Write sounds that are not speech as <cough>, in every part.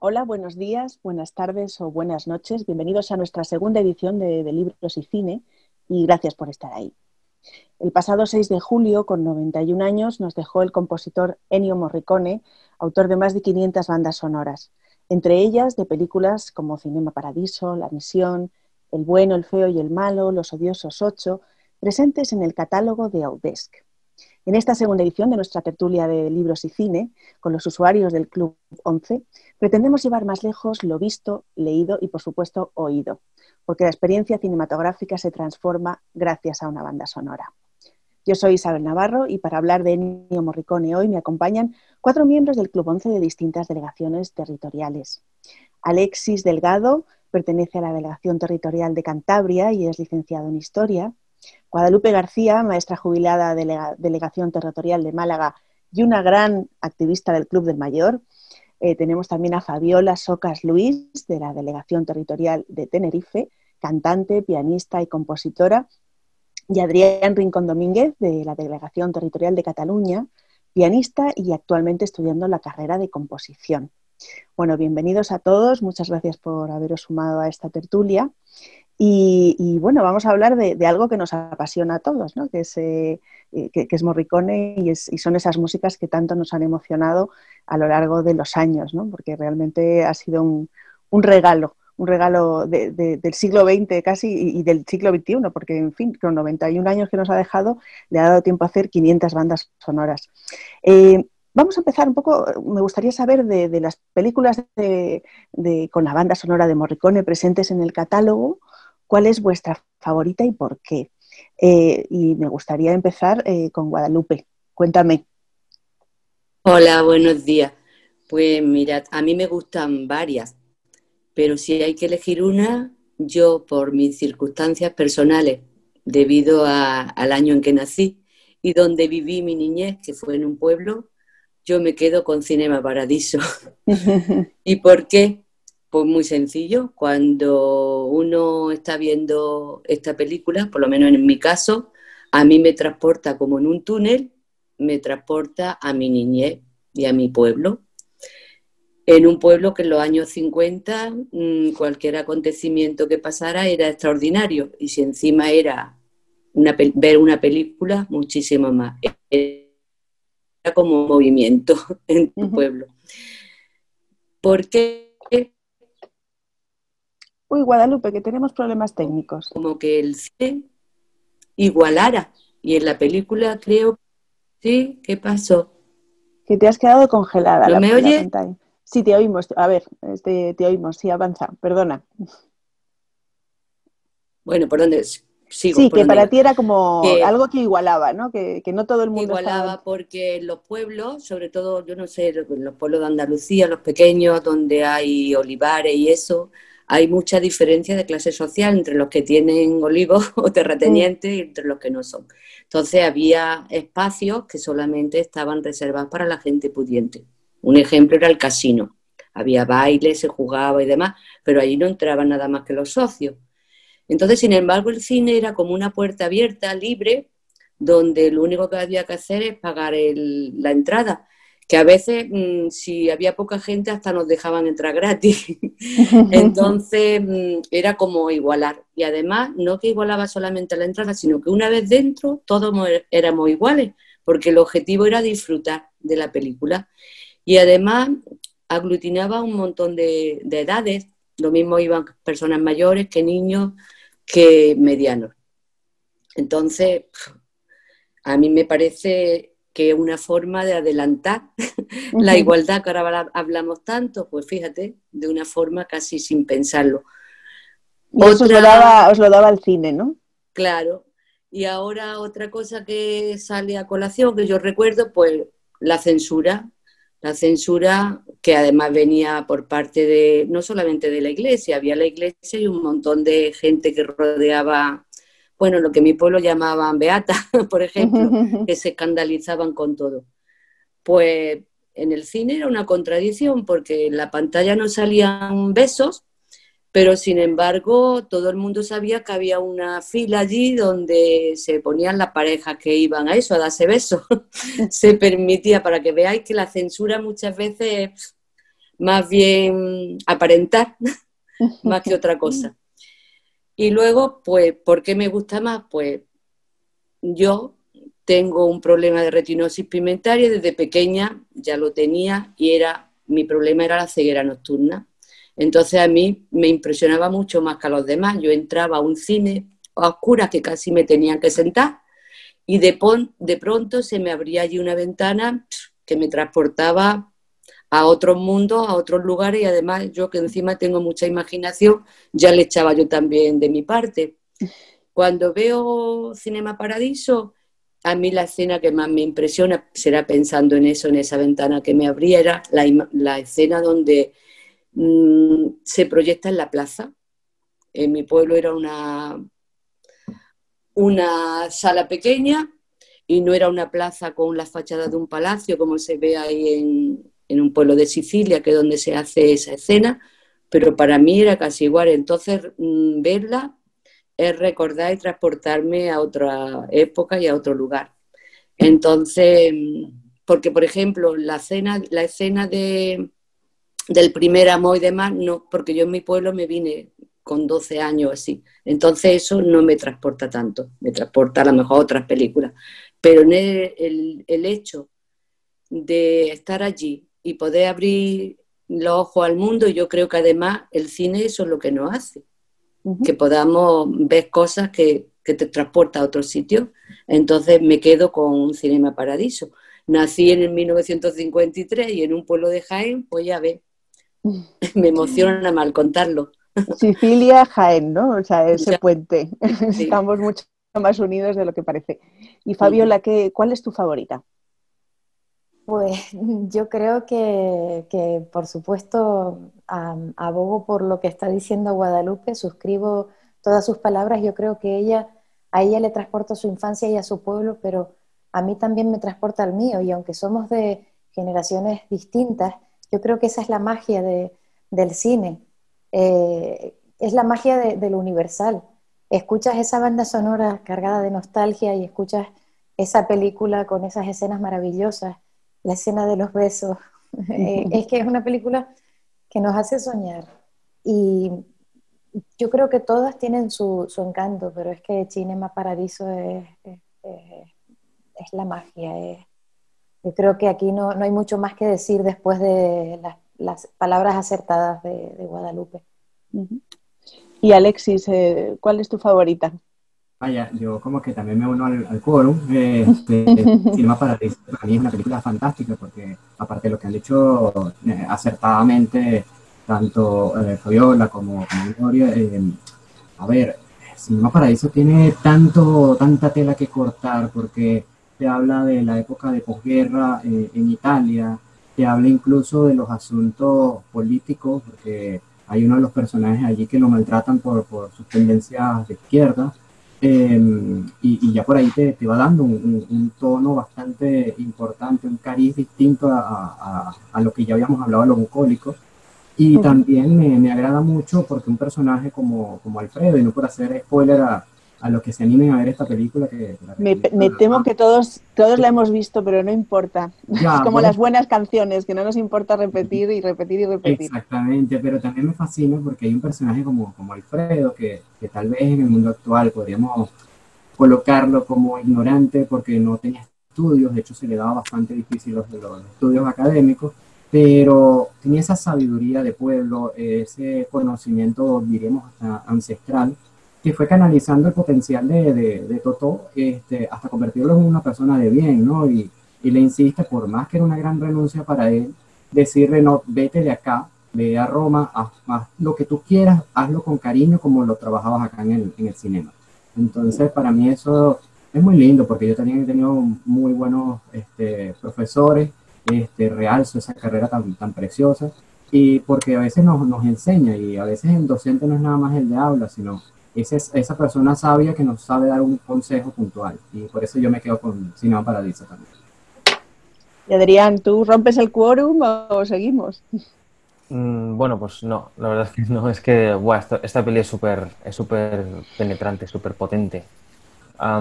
Hola, buenos días, buenas tardes o buenas noches. Bienvenidos a nuestra segunda edición de, Libros y Cine y gracias por estar ahí. El pasado 6 de julio, con 91 años, nos dejó el compositor Ennio Morricone, autor de más de 500 bandas sonoras, entre ellas de películas como Cinema Paradiso, La Misión, El Bueno, el Feo y el Malo, Los Odiosos 8, presentes en el catálogo de Audesc. En esta segunda edición de nuestra tertulia de libros y cine, con los usuarios del Club 11, pretendemos llevar más lejos lo visto, leído y, por supuesto, oído, porque la experiencia cinematográfica se transforma gracias a una banda sonora. Yo soy Isabel Navarro y para hablar de Ennio Morricone hoy me acompañan cuatro miembros del Club 11 de distintas delegaciones territoriales. Alexis Delgado pertenece a la Delegación Territorial de Cantabria y es licenciado en Historia. Guadalupe García, maestra jubilada de la Delegación Territorial de Málaga y una gran activista del Club del Mayor. Eh, tenemos también a Fabiola Socas Luis, de la Delegación Territorial de Tenerife, cantante, pianista y compositora. Y Adrián Rincón Domínguez, de la Delegación Territorial de Cataluña, pianista y actualmente estudiando la carrera de composición. Bueno, bienvenidos a todos, muchas gracias por haberos sumado a esta tertulia. Y, bueno, vamos a hablar de, algo que nos apasiona a todos, ¿no? que, es, eh, eh, que, es Morricone y, son esas músicas que tanto nos han emocionado a lo largo de los años, ¿no? porque realmente ha sido un, regalo, un regalo del siglo XX casi y, del siglo XXI, porque en fin, con 91 años que nos ha dejado, le ha dado tiempo a hacer 500 bandas sonoras. Eh, vamos a empezar un poco, me gustaría saber de, las películas con la banda sonora de Morricone presentes en el catálogo, ¿Cuál es vuestra favorita y por qué? Eh, y me gustaría empezar eh, con Guadalupe. Cuéntame. Hola, buenos días. Pues mirad, a mí me gustan varias, pero si hay que elegir una, yo por mis circunstancias personales, debido al año en que nací y donde viví mi niñez, que fue en un pueblo, yo me quedo con Cinema Paradiso. <laughs> ¿Y por qué? Pues muy sencillo, cuando uno está viendo esta película, por lo menos en mi caso, a mí me transporta como en un túnel, me transporta a mi niñez y a mi pueblo. En un pueblo que en los años 50 mm, cualquier acontecimiento que pasara era extraordinario y si encima era ver una película, muchísimo más. Era como un movimiento <laughs> en tu pueblo. ¿Por qué? Uy, Guadalupe, que tenemos problemas técnicos. Como que el cine igualara. Y en la película creo, sí, ¿qué pasó? Que te has quedado congelada. ¿No me oye? Sí, te oímos. A ver, este, te oímos. Sí, avanza. Perdona. Bueno, ¿por dónde? Sigo, sí, que para ti era como algo que igualaba, ¿no? Que, no todo el mundo. Igualaba porque los pueblos, sobre todo, yo no sé, los pueblos de Andalucía, los pequeños, donde hay olivares y eso, hay mucha diferencia de clase social entre los que tienen <laughs> olivos o terratenientes y entre los que no son. Entonces había espacios que solamente estaban reservados para la gente pudiente. Un ejemplo era el casino. Había baile, se jugaba y demás, pero allí no entraban nada más que los socios. Entonces, sin embargo, el cine era como una puerta abierta, libre, donde lo único que había que hacer es pagar la entrada que a veces mm, si había poca gente hasta nos dejaban entrar gratis. <laughs> Entonces mm, era como igualar. Y además no que igualaba solamente la entrada, sino que una vez dentro todos éramos iguales, porque el objetivo era disfrutar de la película. Y además aglutinaba un montón de, de edades. Lo mismo iban personas mayores que niños que medianos. Entonces, a mí me parece que una forma de adelantar <laughs> la igualdad que ahora hablamos tanto, pues fíjate, de una forma casi sin pensarlo. os, lo daba, os lo daba el cine, ¿no? Claro. Y ahora otra cosa que sale a colación, que yo recuerdo, pues la censura. La censura que además venía por parte de, no solamente de la iglesia, había la iglesia y un montón de gente que rodeaba bueno, lo que mi pueblo llamaban beata, <laughs> por ejemplo, que se escandalizaban con todo. Pues en el cine era una contradicción porque en la pantalla no salían besos, pero sin embargo todo el mundo sabía que había una fila allí donde se ponían las parejas que iban a eso, a darse besos. <laughs> se permitía, para que veáis que la censura muchas veces más bien aparentar <laughs> más que otra cosa. Y luego, pues, ¿por qué me gusta más? Pues yo tengo un problema de retinosis pigmentaria, desde pequeña ya lo tenía y era, mi problema era la ceguera nocturna. Entonces a mí me impresionaba mucho más que a los demás. Yo entraba a un cine a oscuras que casi me tenían que sentar y de, de pronto se me abría allí una ventana que me transportaba a otros mundos, a otros lugares y además yo que encima tengo mucha imaginación, ya le echaba yo también de mi parte. Cuando veo Cinema Paradiso, a mí la escena que más me impresiona, será pensando en eso, en esa ventana que me abriera, la, escena donde mm, se proyecta en la plaza. En mi pueblo era una, una sala pequeña y no era una plaza con la fachada de un palacio como se ve ahí en, en un pueblo de Sicilia, que es donde se hace esa escena, pero para mí era casi igual. Entonces, mm, verla es recordar y transportarme a otra época y a otro lugar. Entonces, mm, porque por ejemplo, la, escena, la escena de, del primer amor y demás, no, porque yo en mi pueblo me vine con 12 años así. Entonces eso no me transporta tanto, me transporta a lo mejor a otras películas. Pero el, el hecho de estar allí y poder abrir los ojos al mundo. Y yo creo que además el cine eso es lo que nos hace, que podamos ver cosas que, que te transporta a otro sitio. Entonces me quedo con un Cinema Paradiso. Nací en el 1953 y en un pueblo de Jaén, pues ya ve, me emociona mal contarlo. Sicilia, Jaén, ¿no? O sea, ese puente. Estamos mucho más unidos de lo que parece. Y Fabiola, ¿qué, ¿cuál es tu favorita? Pues <laughs> yo creo que, por supuesto, abogo por lo que está diciendo Guadalupe, suscribo todas sus palabras. Yo creo que ella, a ella le transporta su infancia y a su pueblo, pero a mí también me transporta al mío. Y aunque somos de generaciones distintas, yo creo que esa es la magia del cine. Eh, es la magia de, lo universal. Escuchas esa banda sonora cargada de nostalgia y escuchas esa película con esas escenas maravillosas la escena de los besos. <laughs> Eh, es que es una película que nos hace soñar. Y yo creo que todas tienen su, encanto, pero es que Cinema Paradiso es, es, la magia. yo creo que aquí no, hay mucho más que decir después de las, palabras acertadas de, Guadalupe. Y Alexis, eh, ¿cuál es tu favorita? Vaya, yo como que también me uno al, al quórum. Este, <laughs> Cinema Paradiso para mí es una película fantástica porque aparte de lo que han dicho eh, acertadamente tanto eh, Fabiola como, Gloria, eh, a ver, Cinema Paradiso tiene tanto, tanta tela que cortar porque te habla de la época de posguerra en Italia, te habla incluso de los asuntos políticos porque hay uno de los personajes allí que lo maltratan por, por sus tendencias de izquierda Em, y, ya por ahí te, te va dando un, tono bastante importante, un cariz distinto a, a, lo que ya habíamos hablado de los bucólicos. Y también me, me, agrada mucho porque un personaje como, como Alfredo, y no por hacer spoiler a, a los que se animen a ver esta película. Que, me, temo que todos, todos la hemos visto, pero no importa. <laughs> es como las buenas canciones, que no nos importa repetir y repetir y repetir. Exactamente, pero también me fascina porque hay un personaje como, como Alfredo, que, que tal vez en el mundo actual podríamos colocarlo como ignorante porque no tenía estudios, de hecho se le daba bastante difícil los, los estudios académicos, pero tenía esa sabiduría de pueblo, ese conocimiento, diríamos, ancestral, que fue canalizando el potencial de, de, Totó este, hasta convertirlo en una persona de bien, ¿no? Y, y, le insiste, por más que era una gran renuncia para él, decirle, no, vete de acá, ve a Roma, haz, lo que tú quieras, hazlo con cariño como lo trabajabas acá en el, en el cinema. Entonces, para mí eso es muy lindo porque yo también he tenido muy buenos este, profesores, este, realzo esa carrera tan, tan preciosa y porque a veces nos, nos enseña y a veces el docente no es nada más el de habla, sino esa, esa persona sabia que nos sabe dar un consejo puntual. Y por eso yo me quedo con Cinema Paradiso también. Y Adrián, ¿tú rompes el quórum o seguimos? Mm, bueno, pues no, la verdad es que no, es que buah, esta, peli es súper es súper penetrante, súper potente. a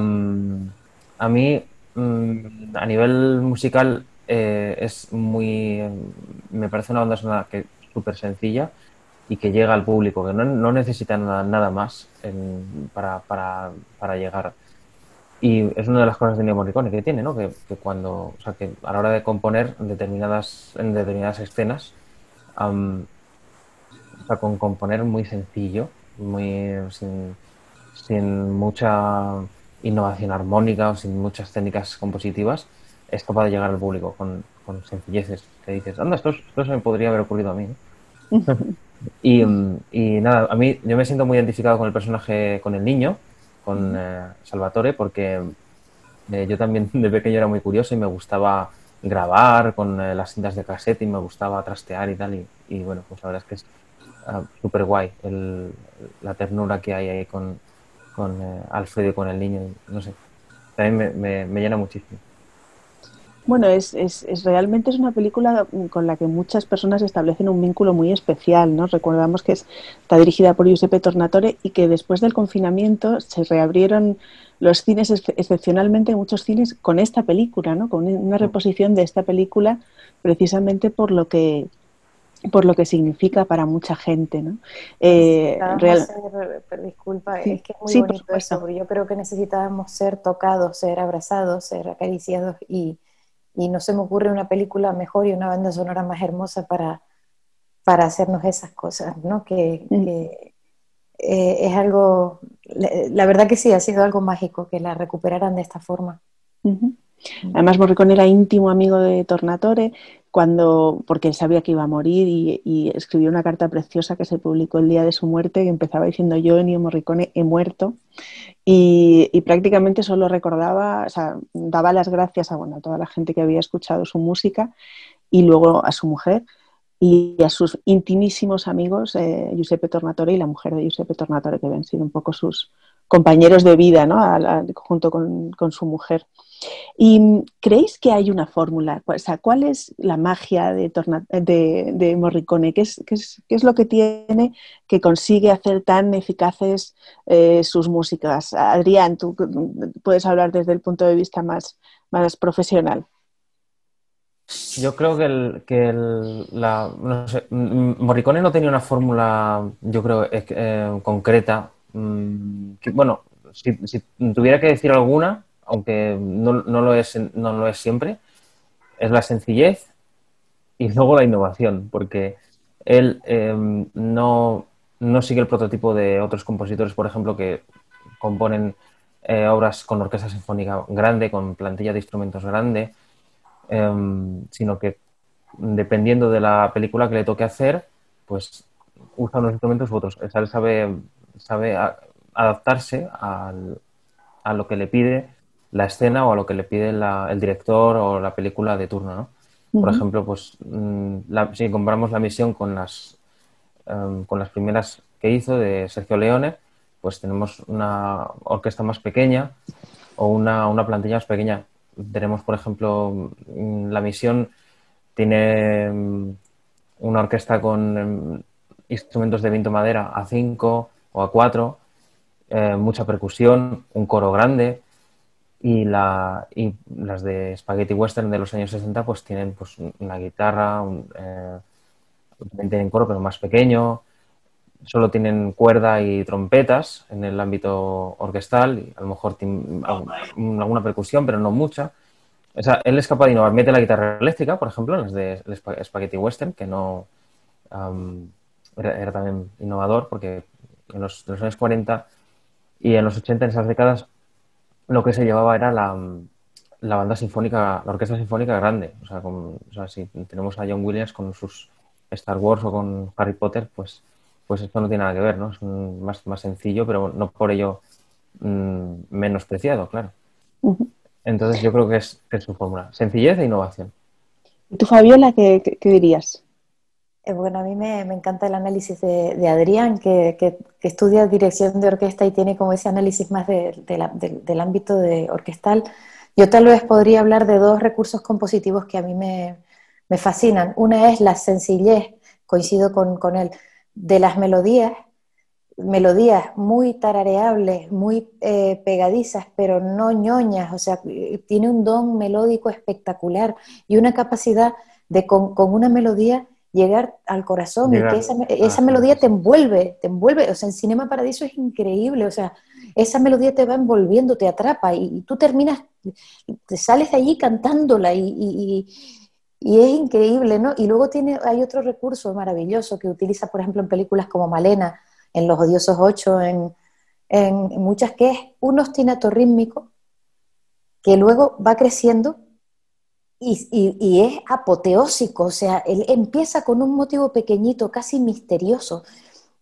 mí, mm, a nivel musical, eh, es muy, me parece una banda sonora que súper sencilla y que llega al público, que no, no necesita nada, nada más para, para, para, llegar. Y es una de las cosas de Neo Morricone que tiene, ¿no? Que, cuando, o sea, que a la hora de componer determinadas, en determinadas escenas, o sea, con componer muy sencillo, muy sin, sin mucha innovación armónica o sin muchas técnicas compositivas, es capaz de llegar al público con, con sencilleces que dices, anda, esto, esto se me podría haber ocurrido a mí. <laughs> y, y, nada, a mí yo me siento muy identificado con el personaje, con el niño, con eh, Salvatore, porque eh, yo también <laughs> de pequeño era muy curioso y me gustaba grabar con eh, las cintas de cassette y me gustaba trastear y tal. Y, y bueno, pues la verdad es que es uh, súper guay la ternura que hay ahí con, con Alfredo y con el niño. No sé, también me, me, me llena muchísimo. Bueno, es, es, es, realmente es una película con la que muchas personas establecen un vínculo muy especial, ¿no? Recordamos que está dirigida por Giuseppe Tornatore y que después del confinamiento se reabrieron los cines, excepcionalmente muchos cines, con esta película, ¿no? Con una reposición de esta película precisamente por lo que por lo que significa para mucha gente, ¿no? Eh, real... ser, disculpa, es que es muy bonito eso, yo creo que necesitábamos ser tocados, ser abrazados, ser acariciados y, y no se me ocurre una película mejor y una banda sonora más hermosa para, para hacernos esas cosas, ¿no? Que, mm. eh, es algo, la, verdad que sí, ha sido algo mágico que la recuperaran de esta forma. Además, Morricone era íntimo amigo de Tornatore, cuando, porque él sabía que iba a morir y, escribió una carta preciosa que se publicó el día de su muerte, que empezaba diciendo yo, Ennio Morricone, he muerto. Y, prácticamente solo recordaba, o sea, daba las gracias a, bueno, a toda la gente que había escuchado su música y luego a su mujer y a sus intimísimos amigos, eh, Giuseppe Tornatore y la mujer de Giuseppe Tornatore, que habían sido un poco sus compañeros de vida, ¿no? junto con, con su mujer. ¿Y creéis que hay una fórmula? O sea, ¿cuál es la magia de, de, Morricone? ¿Qué es, qué, es, ¿Qué es, lo que tiene que consigue hacer tan eficaces eh, sus músicas? Adrián, tú puedes hablar desde el punto de vista más, más profesional. Yo creo que, el, que el, la, no sé, Morricone no tenía una fórmula, yo creo, eh, concreta. Mm, bueno, si, tuviera que decir alguna, aunque no, lo es, no lo es siempre, es la sencillez y luego la innovación, porque él em, no, sigue el prototipo de otros compositores, por ejemplo, que componen eh, obras con orquesta sinfónica grande, con plantilla de instrumentos grande, em, sino que dependiendo de la película que le toque hacer, pues usa unos instrumentos u otros. Él sabe, sabe adaptarse a lo que le pide la escena o a lo que le pide el director o la película de turno, ¿no? Por ejemplo, pues mm, si comparamos la misión con las, em, con las primeras que hizo de Sergio Leone, pues tenemos una orquesta más pequeña o una, una plantilla más pequeña. Tenemos, por ejemplo, mm, la misión tiene mm, una orquesta con em, instrumentos de viento madera a 5 o a 4, eh, mucha percusión, un coro grande, y, la, y las de Spaghetti Western de los años 60 pues tienen pues una guitarra, un, eh, tienen coro pero más pequeño, solo tienen cuerda y trompetas en el ámbito orquestal, y a lo mejor alguna percusión pero no mucha. O sea, él es capaz de innovar, mete la guitarra eléctrica, por ejemplo, en las de Spaghetti Western, que no era, también innovador porque en los, en los años 40 y en los 80, en esas décadas, lo que se llevaba era la, la banda sinfónica, la orquesta sinfónica grande. O sea, o sea, si tenemos a John Williams con sus Star Wars o con Harry Potter, pues, pues esto no tiene nada que ver, ¿no? Es más, más sencillo, pero no por ello mmm, menospreciado, claro. Entonces yo creo que es, que es su fórmula. Sencillez e innovación. ¿Y tú, Fabiola, qué, qué dirías? Eh, bueno, a mí me, encanta el análisis de, Adrián, que, estudia dirección de orquesta y tiene como ese análisis más del ámbito de orquestal. Yo tal vez podría hablar de dos recursos compositivos que a mí me, fascinan. Una es la sencillez, coincido con, él, de las melodías melodías muy tarareables, muy eh, pegadizas, pero no ñoñas, o sea, tiene un don melódico espectacular y una capacidad de con, una melodía llegar al corazón y que esa, esa melodía te envuelve, te envuelve, o sea, en Cinema Paradiso es increíble, o sea, esa melodía te va envolviendo, te atrapa y, tú terminas, te sales de allí cantándola y, es increíble, ¿no? Y luego tiene, hay otro recurso maravilloso que utiliza, por ejemplo, en películas como Malena, en Los Odiosos Ocho, en, muchas, que es un ostinato rítmico que luego va creciendo y, y, es apoteósico, o sea, él empieza con un motivo pequeñito, casi misterioso,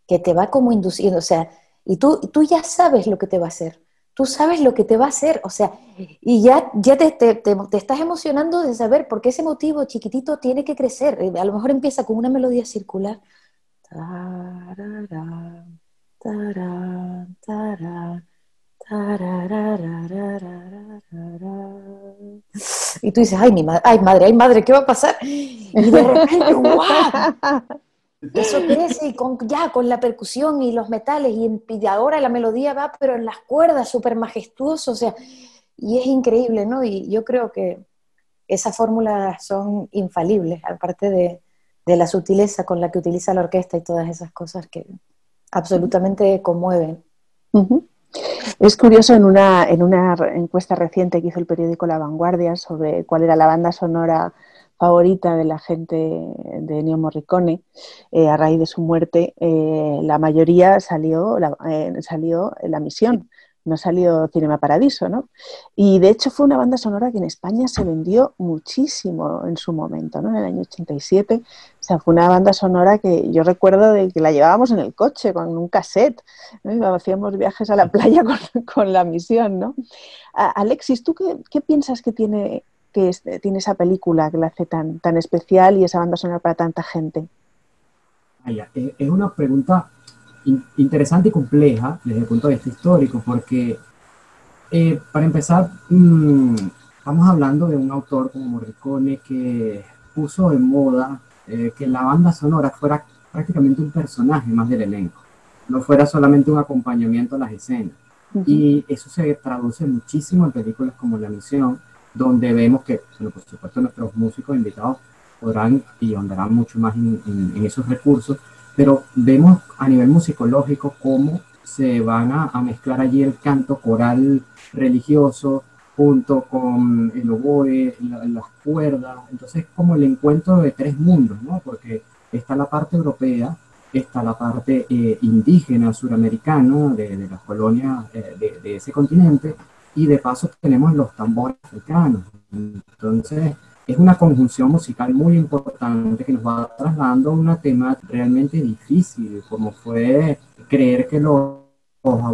que te va como induciendo, o sea, y tú, tú ya sabes lo que te va a hacer, tú sabes lo que te va a hacer, o sea, y ya, ya te, te, te, estás emocionando de saber por qué ese motivo chiquitito tiene que crecer. A lo mejor empieza con una melodía circular. Y tú dices, ay, mi madre, ay, madre, ay, madre, ¿qué va a pasar? Y de repente, ¡guau! Eso crece y con, ya con la percusión y los metales y, ahora la melodía va pero en las cuerdas, súper majestuoso, o sea, y es increíble, ¿no? Y yo creo que esas fórmulas son infalibles, aparte de, la sutileza con la que utiliza la orquesta y todas esas cosas que absolutamente conmueven. Es curioso, en una, en una encuesta reciente que hizo el periódico La Vanguardia sobre cuál era la banda sonora favorita de la gente de Ennio Morricone, eh, a raíz de su muerte, eh, la mayoría salió la, eh, salió La Misión, no salió Cinema Paradiso, ¿no? Y de hecho fue una banda sonora que en España se vendió muchísimo en su momento, ¿no? En el año 87. O sea, fue una banda sonora que yo recuerdo de que la llevábamos en el coche con un cassette, hacíamos viajes a la playa con, <laughs> La Misión, ¿no? Alexis, ¿tú qué, qué piensas que tiene que tiene esa película que la hace tan, tan especial y esa banda sonora para tanta gente? Eh, es una pregunta interesante y compleja desde el punto de vista histórico, porque eh, para empezar, mm, estamos hablando de un autor como Morricone que puso en moda eh, que la banda sonora fuera prácticamente un personaje más del elenco, no fuera solamente un acompañamiento a las escenas. Y eso se traduce muchísimo en películas como La Misión, donde vemos que, bueno, por supuesto, nuestros músicos invitados podrán y andarán mucho más en, esos recursos, pero vemos a nivel musicológico cómo se van a, mezclar allí el canto coral religioso junto con el oboe, las cuerdas, entonces es como el encuentro de tres mundos, ¿no? Porque está la parte europea, está la parte eh, indígena suramericana de, de las colonias eh, de, de, ese continente y de paso tenemos los tambores africanos. Entonces, es una conjunción musical muy importante que nos va trasladando a una tema realmente difícil, como fue creer que los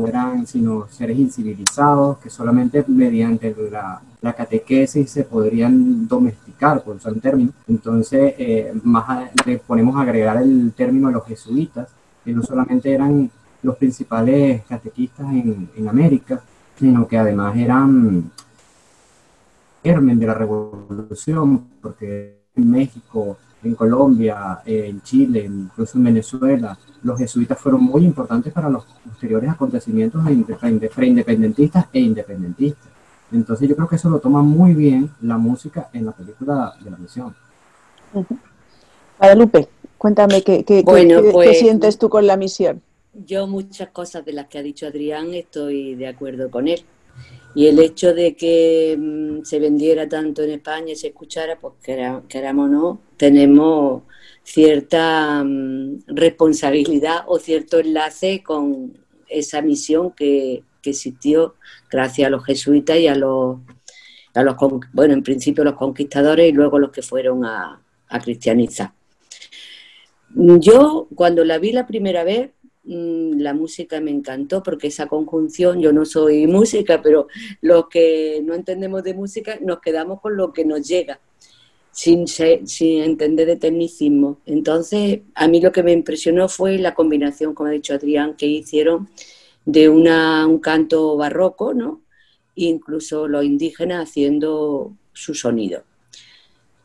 eran sino seres incivilizados que solamente mediante la, catequesis se podrían domesticar, por usar un término. Entonces, eh, más le ponemos a agregar el término de los jesuitas, que no solamente eran los principales catequistas en, en América, sino que además eran germen de la revolución, porque en México, en Colombia, en Chile, incluso en Venezuela, los jesuitas fueron muy importantes para los posteriores acontecimientos preindependentistas e independentistas. Entonces yo creo que eso lo toma muy bien la música en la película de la misión. Guadalupe, cuéntame qué, qué, qué, pues, sientes tú con la misión. Yo muchas cosas de las que ha dicho Adrián estoy de acuerdo con él. Y el hecho de que mm, se vendiera tanto en España y se escuchara, pues queramos o no, tenemos cierta mm, responsabilidad o cierto enlace con esa misión que, existió gracias a los jesuitas y a los, bueno, en principio los conquistadores y luego los que fueron a, cristianizar. Yo, cuando la vi la primera vez, la música me encantó porque esa conjunción, yo no soy música, pero los que no entendemos de música nos quedamos con lo que nos llega, sin, sin entender de tecnicismo. Entonces, a mí lo que me impresionó fue la combinación, como ha dicho Adrián, que hicieron de una, un canto barroco, ¿no? incluso los indígenas haciendo su sonido.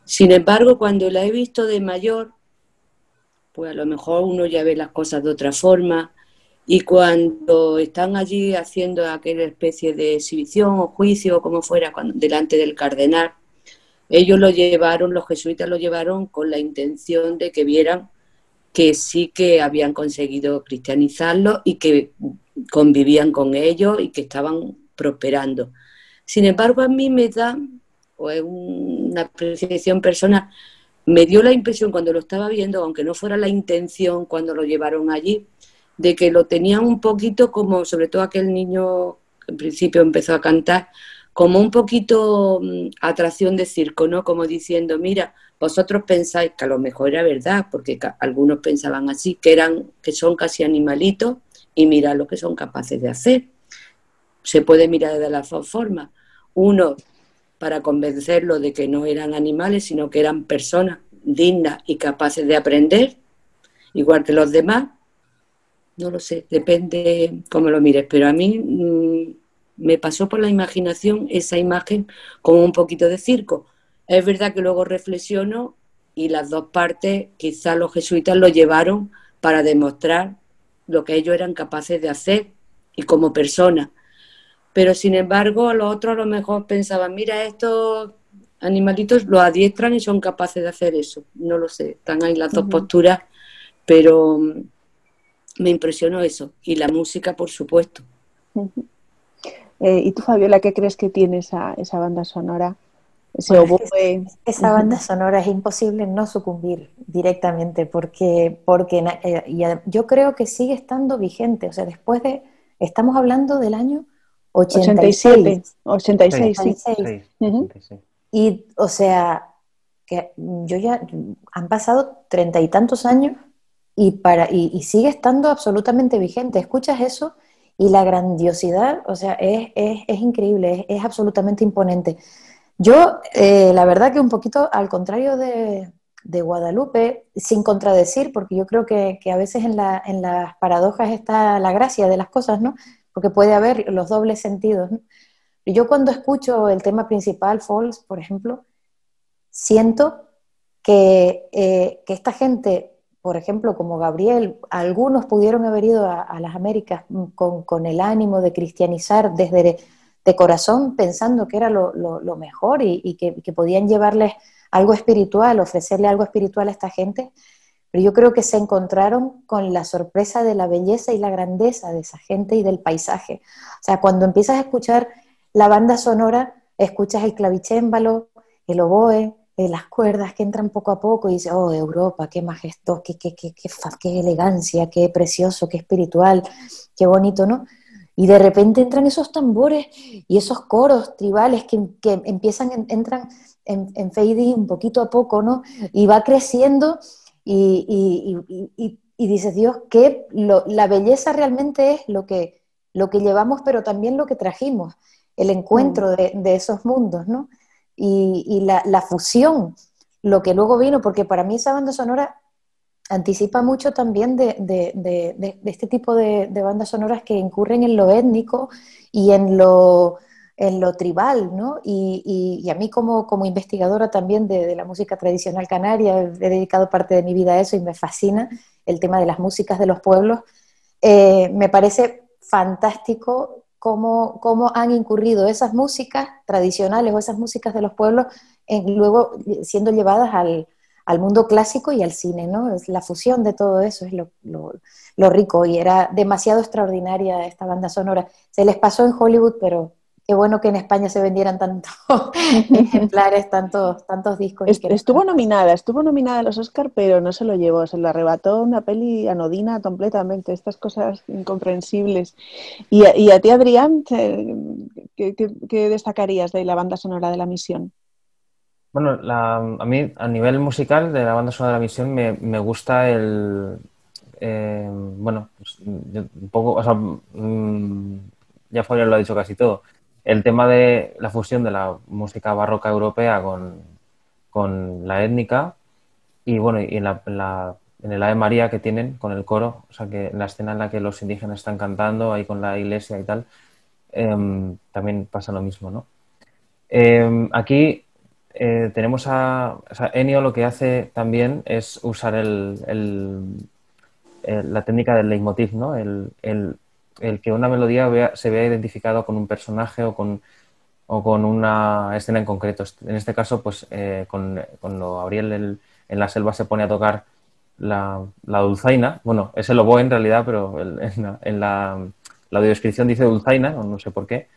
Sin embargo, cuando la he visto de mayor, pues a lo mejor uno ya ve las cosas de otra forma Y cuando están allí haciendo aquella especie de exhibición o juicio o como fuera delante del cardenal, ellos lo llevaron, los jesuitas lo llevaron con la intención de que vieran que sí que habían conseguido cristianizarlo y que convivían con ellos y que estaban prosperando. Sin embargo, a mí me da, o es una apreciación personal, me dio la impresión cuando lo estaba viendo, aunque no fuera la intención cuando lo llevaron allí, de que lo tenían un poquito como, sobre todo aquel niño que en principio empezó a cantar, como un poquito mm, atracción de circo, ¿no? Como diciendo, mira, vosotros pensáis que a lo mejor era verdad, porque algunos pensaban así, que eran, que son casi animalitos, y mira lo que son capaces de hacer. Se puede mirar de las dos formas. Uno, para convencerlo de que no eran animales, sino que eran personas dignas y capaces de aprender, igual que los demás. No lo sé, depende cómo lo mires, pero a mí mm, me pasó por la imaginación esa imagen como un poquito de circo es verdad que luego reflexiono y las dos partes, quizás los jesuitas lo llevaron para demostrar lo que ellos eran capaces de hacer y como personas. Pero sin embargo, los otros a lo mejor pensaban, mira, estos animalitos los adiestran y son capaces de hacer eso. No lo sé, están ahí las dos posturas, pero mm, me impresionó eso. Y la música, por supuesto. Eh, ¿Y tú, Fabiola, qué crees que tiene esa, esa banda sonora? esa banda sonora es imposible no sucumbir directamente porque, porque eh, yo creo que sigue estando vigente. O sea, después de, estamos hablando del año 86. 86, Y, o sea, que yo ya, han pasado treinta y tantos años y, para, y, sigue estando absolutamente vigente. Escuchas eso y la grandiosidad, o sea, es, es, es increíble, es, es absolutamente imponente. Yo, eh, la verdad que un poquito al contrario de, Guadalupe, sin contradecir, porque yo creo que, a veces en, las paradojas está la gracia de las cosas, ¿no? Porque puede haber los dobles sentidos. Yo cuando escucho el tema principal, Falls, por ejemplo, siento que, eh, que, esta gente, por ejemplo, como Gabriel, algunos pudieron haber ido a, las Américas con, con, el ánimo de cristianizar desde de corazón pensando que era lo, mejor y, que, podían llevarles algo espiritual, ofrecerle algo espiritual a esta gente, yo creo que se encontraron con la sorpresa de la belleza y la grandeza de esa gente y del paisaje. O sea, cuando empiezas a escuchar la banda sonora, escuchas el clavicémbalo, el oboe, eh, las cuerdas que entran poco a poco y dices, oh, Europa, qué majestuoso, qué, qué, qué, qué elegancia, qué precioso, qué espiritual, qué bonito, ¿no? Y de repente entran esos tambores y esos coros tribales que, empiezan, entran en, en fading un poquito a poco, ¿no? Y va creciendo y, dices, Dios, que la belleza realmente es lo que, lo que llevamos, pero también lo que trajimos, el encuentro mm. de, esos mundos, ¿no? Y, la, la, fusión, lo que luego vino, porque para mí esa banda sonora anticipa mucho también de, este tipo de, bandas sonoras que incurren en lo étnico y en lo, en lo tribal, ¿no? Y, a mí como, como investigadora también de, la música tradicional canaria, he dedicado parte de mi vida a eso y me fascina el tema de las músicas de los pueblos, eh, me parece fantástico cómo, cómo, han incurrido esas músicas tradicionales o esas músicas de los pueblos en, luego siendo llevadas al, al mundo clásico y al cine, ¿no? Es la fusión de todo eso, es lo, lo, rico y era demasiado extraordinaria esta banda sonora. Se les pasó en Hollywood, pero qué bueno que en España se vendieran tantos <laughs> ejemplares, tantos, tantos discos. estuvo nominada, estuvo nominada a los Oscar, pero no se lo llevó, se lo arrebató una peli anodina completamente, estas cosas incomprensibles. Y, y a ti, Adrián, ¿qué, qué destacarías de la banda sonora de la misión? Bueno, a mí a nivel musical de la banda sonora de la misión me, gusta el... Eh, bueno, pues, un poco, o sea, mm, ya Fabio lo ha dicho casi todo. El tema de la fusión de la música barroca europea con, la étnica y bueno, y en, la, en, el Ave María que tienen con el coro, o sea, que en la escena en la que los indígenas están cantando ahí con la iglesia y tal, em, también pasa lo mismo, ¿no? Em, aquí eh, tenemos a, Enio lo que hace también es usar el, la técnica del leitmotiv, ¿no? El, que una melodía se vea identificado con un personaje o con, o con una escena en concreto. En este caso, pues eh, con, cuando Gabriel en la selva se pone a tocar la, dulzaina, bueno, es el oboe en realidad, pero <laughs> en, la, la, audiodescripción dice dulzaina, no, sé por qué,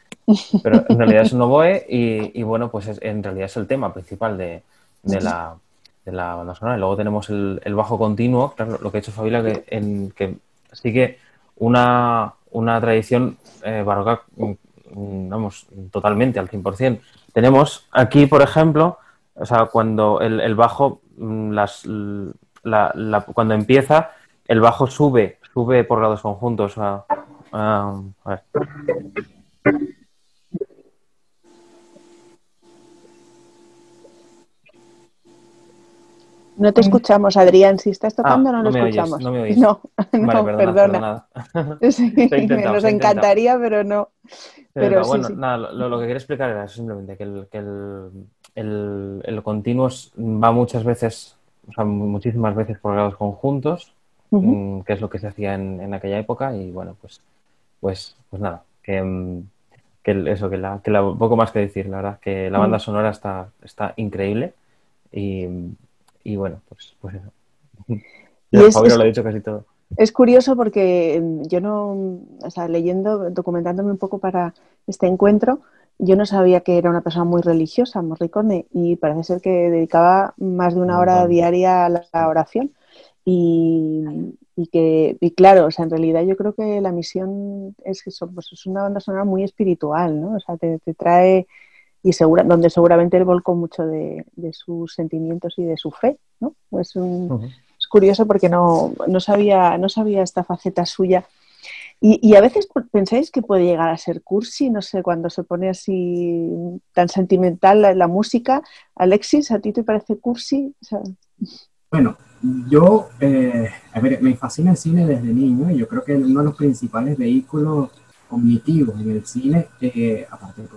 pero en realidad es un oboe y, bueno, pues en realidad es el tema principal de, la, de la banda sonora. luego tenemos el, bajo continuo, claro, lo que ha hecho Fabila, que, en, que sigue una, una tradición eh, barroca, mm, vamos, totalmente al 100%. Tenemos aquí, por ejemplo, o sea, cuando el, bajo, mm, las, la, cuando empieza, el bajo sube, sube por grados conjuntos. a ver. No te escuchamos, Adrián. Si estás tocando, ah, no, lo escuchamos. no me oís. No, <laughs> no perdona. <laughs> nos encantaría, pero no. Pero, bueno, nada, lo, que quería explicar era simplemente que el, que el, el, continuo va muchas veces, o sea, muchísimas veces por grados conjuntos, mm, que es lo que se hacía en, en, aquella época, y bueno, pues, pues, pues nada, que, mm, que eso, que, la, que la, poco más que decir, la verdad, que la banda sonora está, está increíble y y bueno, pues, pues eso. es, lo ha dicho casi todo. Es curioso porque em, yo no, o sea, leyendo, documentándome un poco para este encuentro, yo no sabía que era una persona muy religiosa, Morricone, y parece ser que dedicaba más de una hora diaria a la oración. Y, que, y claro, o sea, en realidad yo creo que la misión es que pues es una banda sonora muy espiritual, ¿no? O sea, te, te trae y segura, donde seguramente él volcó mucho de, sus sentimientos y de su fe, ¿no? Es, es curioso porque no, no, sabía, no sabía esta faceta suya. Y, a veces pensáis que puede llegar a ser cursi, no sé, cuando se pone así tan sentimental la, música. Alexis, ¿a ti te parece cursi? Bueno, yo, eh, a ver, me fascina el cine desde niño y yo creo que uno de los principales vehículos cognitivos en el cine, eh, aparte de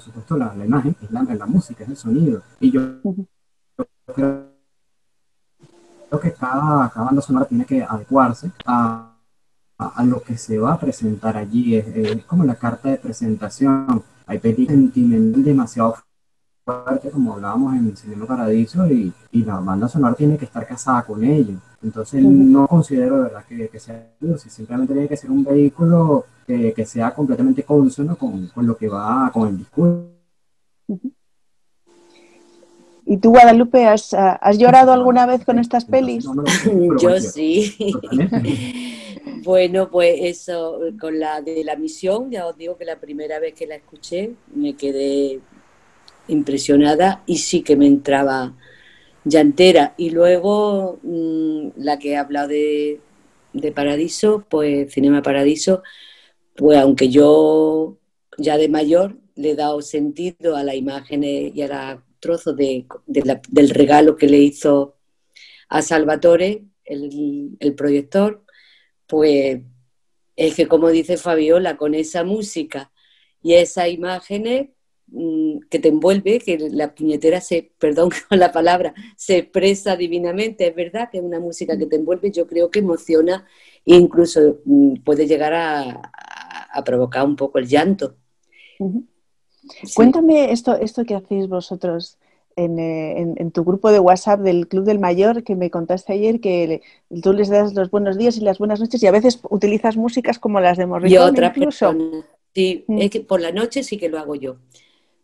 por supuesto, la, imagen es la, la, música, es el sonido. Y yo, creo, que cada, banda sonora tiene que adecuarse a, a, lo que se va a presentar allí. Es, como la carta de presentación. Hay películas sentimental demasiado fuerte, como hablábamos en Cinema Paradiso, y, y, la banda sonora tiene que estar casada con ello. Entonces, no considero de verdad que, que sea si simplemente tiene que ser un vehículo que, sea completamente consono con, con, lo que va con el discurso. ¿Y tú, Guadalupe, has, has llorado alguna vez con estas pelis? Yo sí. <laughs> bueno, pues eso, con la de la misión, ya os digo que la primera vez que la escuché me quedé impresionada y sí que me entraba llantera. Y luego mm, la que he hablado de, de Paradiso, pues Cinema Paradiso, pues aunque yo ya de mayor le he dado sentido a las imágenes y a los trozos de, del regalo que le hizo a Salvatore, el, el, proyector, pues es que como dice Fabiola, con esa música y esas imágenes que te envuelve, que la puñetera se, perdón <laughs> con la palabra, se expresa divinamente, es verdad que es una música que te envuelve, yo creo que emociona e incluso mm, puede llegar a, a provocar un poco el llanto. Cuéntame esto, esto que hacéis vosotros eh, en, tu grupo de WhatsApp del Club del Mayor, que me contaste ayer que tú les das los buenos días y las buenas noches y a veces utilizas músicas como las de Morricone. Y otras incluso. Sí, mm. es que por la noche sí que lo hago yo.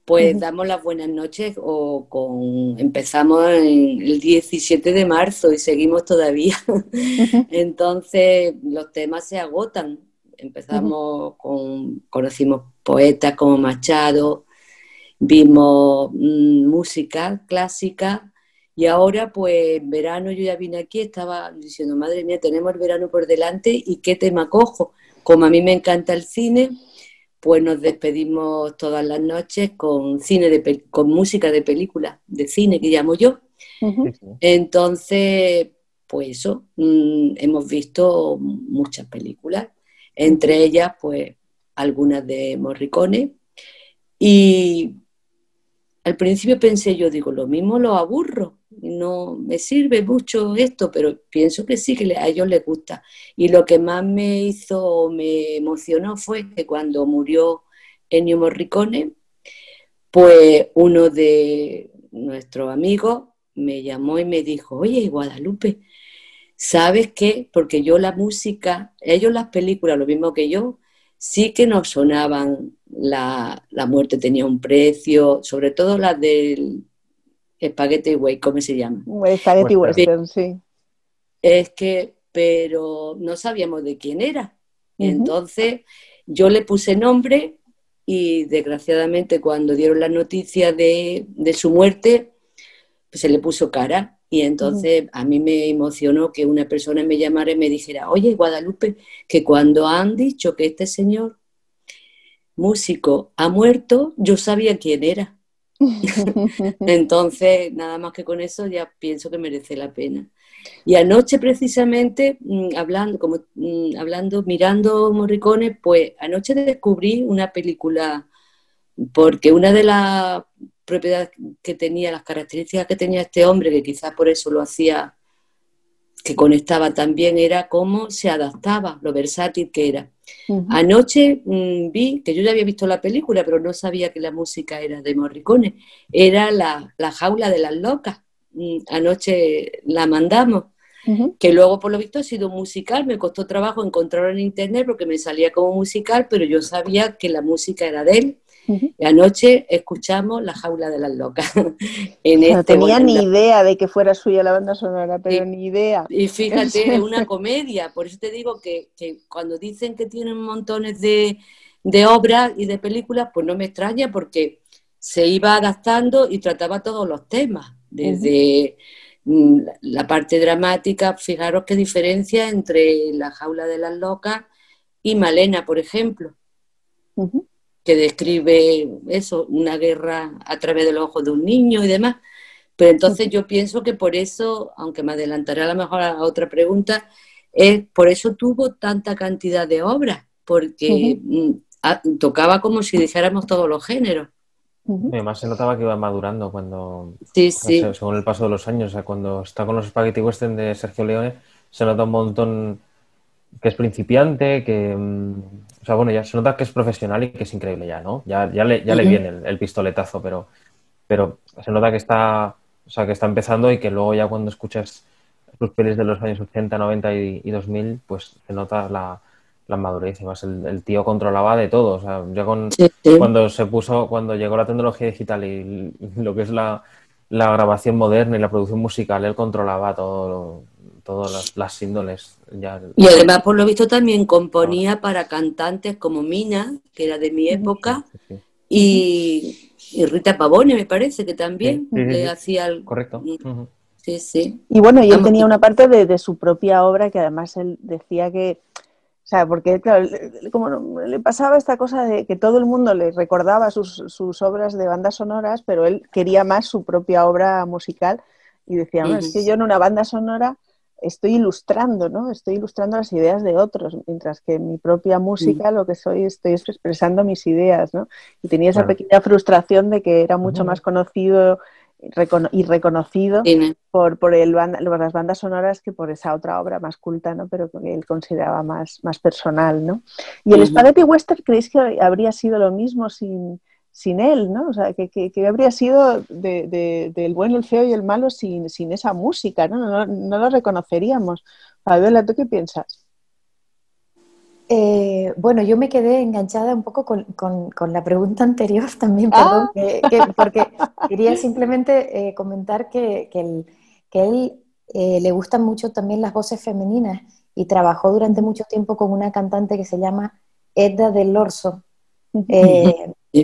Pues damos las buenas noches o con empezamos el 17 de marzo y seguimos todavía. <laughs> Entonces los temas se agotan Empezamos con, conocimos poetas como Machado, vimos mm, música clásica y ahora pues en verano yo ya vine aquí, estaba diciendo, madre mía, tenemos el verano por delante y qué tema cojo. Como a mí me encanta el cine, pues nos despedimos todas las noches con cine de con música de película, de cine que llamo yo. Entonces, pues eso, mm, hemos visto muchas películas entre ellas pues algunas de Morricone. Y al principio pensé yo, digo, lo mismo lo aburro, no me sirve mucho esto, pero pienso que sí, que a ellos les gusta. Y lo que más me hizo, me emocionó fue que cuando murió Ennio Morricone, pues uno de nuestros amigos me llamó y me dijo, oye, Guadalupe, ¿sabes qué? Porque yo la música, ellos las películas, lo mismo que yo, sí que nos sonaban, la, muerte tenía un precio, sobre todo las del Spaghetti Way, ¿cómo se llama? Spaghetti Western, sí. Es que, pero no sabíamos de quién era. Entonces yo le puse nombre y desgraciadamente cuando dieron la noticia de, su muerte, pues se le puso cara. Y entonces a mí me emocionó que una persona me llamara y me dijera, oye, Guadalupe, que cuando han dicho que este señor músico ha muerto, yo sabía quién era. <laughs> entonces, nada más que con eso ya pienso que merece la pena. Y anoche precisamente, mm, hablando, como, mm, hablando, mirando Morricone, pues anoche descubrí una película, porque una de las propiedades que tenía, las características que tenía este hombre, que quizás por eso lo hacía, que conectaba también, era cómo se adaptaba, lo versátil que era. Anoche mm, vi, que yo ya había visto la película, pero no sabía que la música era de Morricone, era la, la jaula de las locas. Mm, anoche la mandamos, que luego por lo visto ha sido musical, me costó trabajo encontrarlo en internet porque me salía como musical, pero yo sabía que la música era de él. Y anoche escuchamos La jaula de las locas. <laughs> en no este tenía ni idea de que fuera suya la banda sonora, pero ni idea. Y fíjate, es una <laughs> comedia, por eso te digo que, cuando dicen que tienen montones de, de obras y de películas, pues no me extraña porque se iba adaptando y trataba todos los temas. Desde mm, la parte dramática, fijaros qué diferencia entre La jaula de las locas y Malena, por ejemplo, que describe eso, una guerra a través de los ojos de un niño y demás. Pero entonces yo pienso que por eso, aunque me adelantaré a lo mejor a otra pregunta, es por eso tuvo tanta cantidad de obras, porque mm, tocaba como si dijéramos todos los géneros. Además se notaba que iba madurando cuando, sí, sí. según el paso de los años, o sea, cuando está con los Spaghetti Western de Sergio Leone, se nota un montón que es principiante, que, mm, sea, bueno, ya se nota que es profesional y que es increíble ya, ¿no? Ya, ya, le, ya le viene el, pistoletazo, pero, pero se nota que está, o sea, que está empezando y que luego ya cuando escuchas sus pelis de los años 80, 90 y, y 2000, pues se nota la, la madurez y más el, tío controlaba de todo. O sea, ya con, cuando se puso, cuando llegó la tecnología digital y, lo que es la, grabación moderna y la producción musical, él controlaba todo, todas las, índoles. Y además, por lo visto, también componía para cantantes como Mina, que era de mi época, y, Rita Pavone, me parece que también hacía el... Correcto. Sí, sí. Y bueno, y él tenía una parte de, de su propia obra que además él decía que o sea, porque claro, como le pasaba esta cosa de que todo el mundo le recordaba sus, sus obras de bandas sonoras, pero él quería más su propia obra musical y decía, no, es que yo en una banda sonora estoy ilustrando, ¿no? Estoy ilustrando las ideas de otros, mientras que en mi propia música lo que soy estoy expresando mis ideas, ¿no? Y tenía esa pequeña frustración de que era mucho más conocido y reconocido por, por el las bandas sonoras que por esa otra obra más culta, ¿no? pero que él consideraba más, más personal. ¿no? Y el Spaghetti Western, ¿creéis que habría sido lo mismo sin, sin él? ¿no? O sea, que, que, habría sido de, del bueno, el feo y el malo sin, sin esa música, ¿no? No, no lo reconoceríamos. Fabiola, ¿tú qué piensas? Eh, bueno, yo me quedé enganchada un poco con, la pregunta anterior <laughs> también, perdón, ah. porque quería simplemente eh, comentar que, que, él eh, le gustan mucho también las voces femeninas y trabajó durante mucho tiempo con una cantante que se llama Edda del Orso.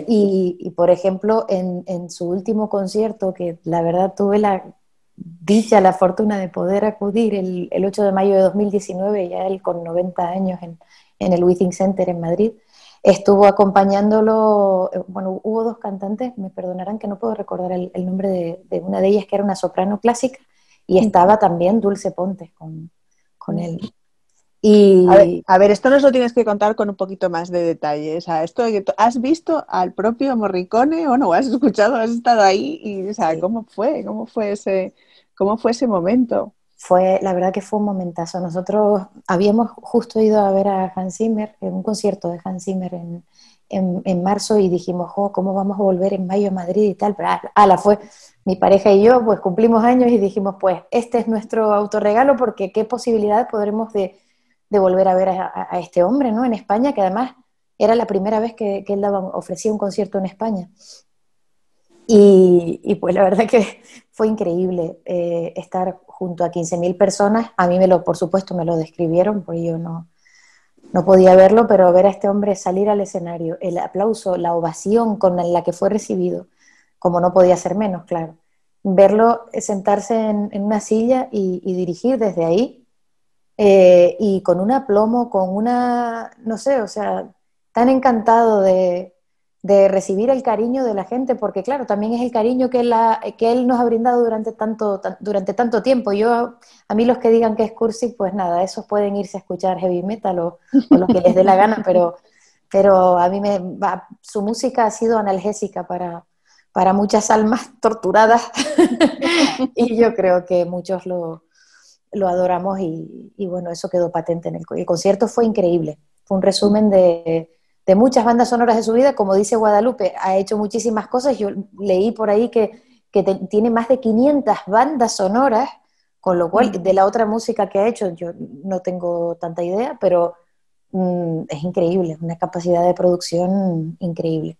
Y, por ejemplo, en, su último concierto, que la verdad tuve la dicha, la fortuna de poder acudir el, el 8 de mayo de 2019, ya él con 90 años en, en el Withing Center en Madrid. Estuvo acompañándolo, eh, bueno, hubo dos cantantes, me perdonarán que no puedo recordar el, nombre de, una de ellas, que era una soprano clásica, y estaba también Dulce Ponte con, con él. Y... A ver, esto nos lo tienes que contar con un poquito más de detalle. O sea, esto ¿Has visto al propio Morricone o no? ¿Has escuchado? ¿Has estado ahí? Y, o sea, ¿cómo fue? ¿Cómo fue ese, ¿Cómo fue ese momento? Fue, la verdad que fue un momentazo. Nosotros habíamos justo ido a ver a Hans Zimmer, en un concierto de Hans Zimmer en, en, marzo y dijimos, ¿cómo vamos a volver en mayo a Madrid y tal? Pero ala, fue mi pareja y yo, pues cumplimos años y dijimos, pues este es nuestro autorregalo porque qué posibilidad podremos de, de volver a ver a, este hombre, ¿no? En España, que además era la primera vez que, él daba, ofrecía un concierto en España. Y, pues la verdad que <laughs> fue increíble eh, estar junto a 15.000 personas. A mí, me lo, por supuesto, me lo describieron, porque yo no, no podía verlo, pero ver a este hombre salir al escenario, el aplauso, la ovación con la que fue recibido, como no podía ser menos, claro. Verlo sentarse en, una silla y, dirigir desde ahí, eh, y con un aplomo, con una, no sé, o sea, tan encantado de, de recibir el cariño de la gente, porque claro, también es el cariño que, la, que él nos ha brindado durante tanto, durante tanto tiempo. Yo, a mí los que digan que es cursi, pues nada, esos pueden irse a escuchar heavy metal o, o lo que les dé la gana, pero, pero a mí me va, su música ha sido analgésica para, para muchas almas torturadas <laughs> y yo creo que muchos lo, lo adoramos y, y, bueno, eso quedó patente en el, el concierto. Fue increíble, fue un resumen de de muchas bandas sonoras de su vida, como dice Guadalupe, ha hecho muchísimas cosas. Yo leí por ahí que, tiene más de 500 bandas sonoras, con lo cual, mm. de la otra música que ha hecho, yo no tengo tanta idea, pero mm, es increíble, una capacidad de producción increíble.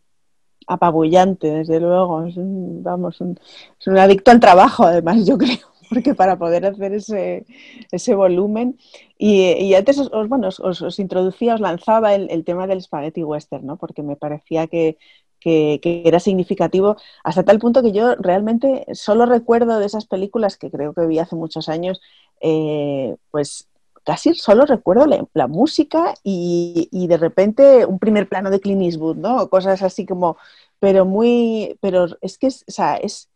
Apabullante, desde luego. vamos, es un adicto al trabajo, además, yo <laughs> creo porque para poder hacer ese, ese volumen. Y, antes os, bueno, os, introducía, os lanzaba el, tema del spaghetti western, ¿no? porque me parecía que, que, era significativo, hasta tal punto que yo realmente solo recuerdo de esas películas que creo que vi hace muchos años, eh, pues casi solo recuerdo la, música y, y, de repente un primer plano de Clint Eastwood, ¿no? Cosas así como, pero muy, pero es que o sea, es,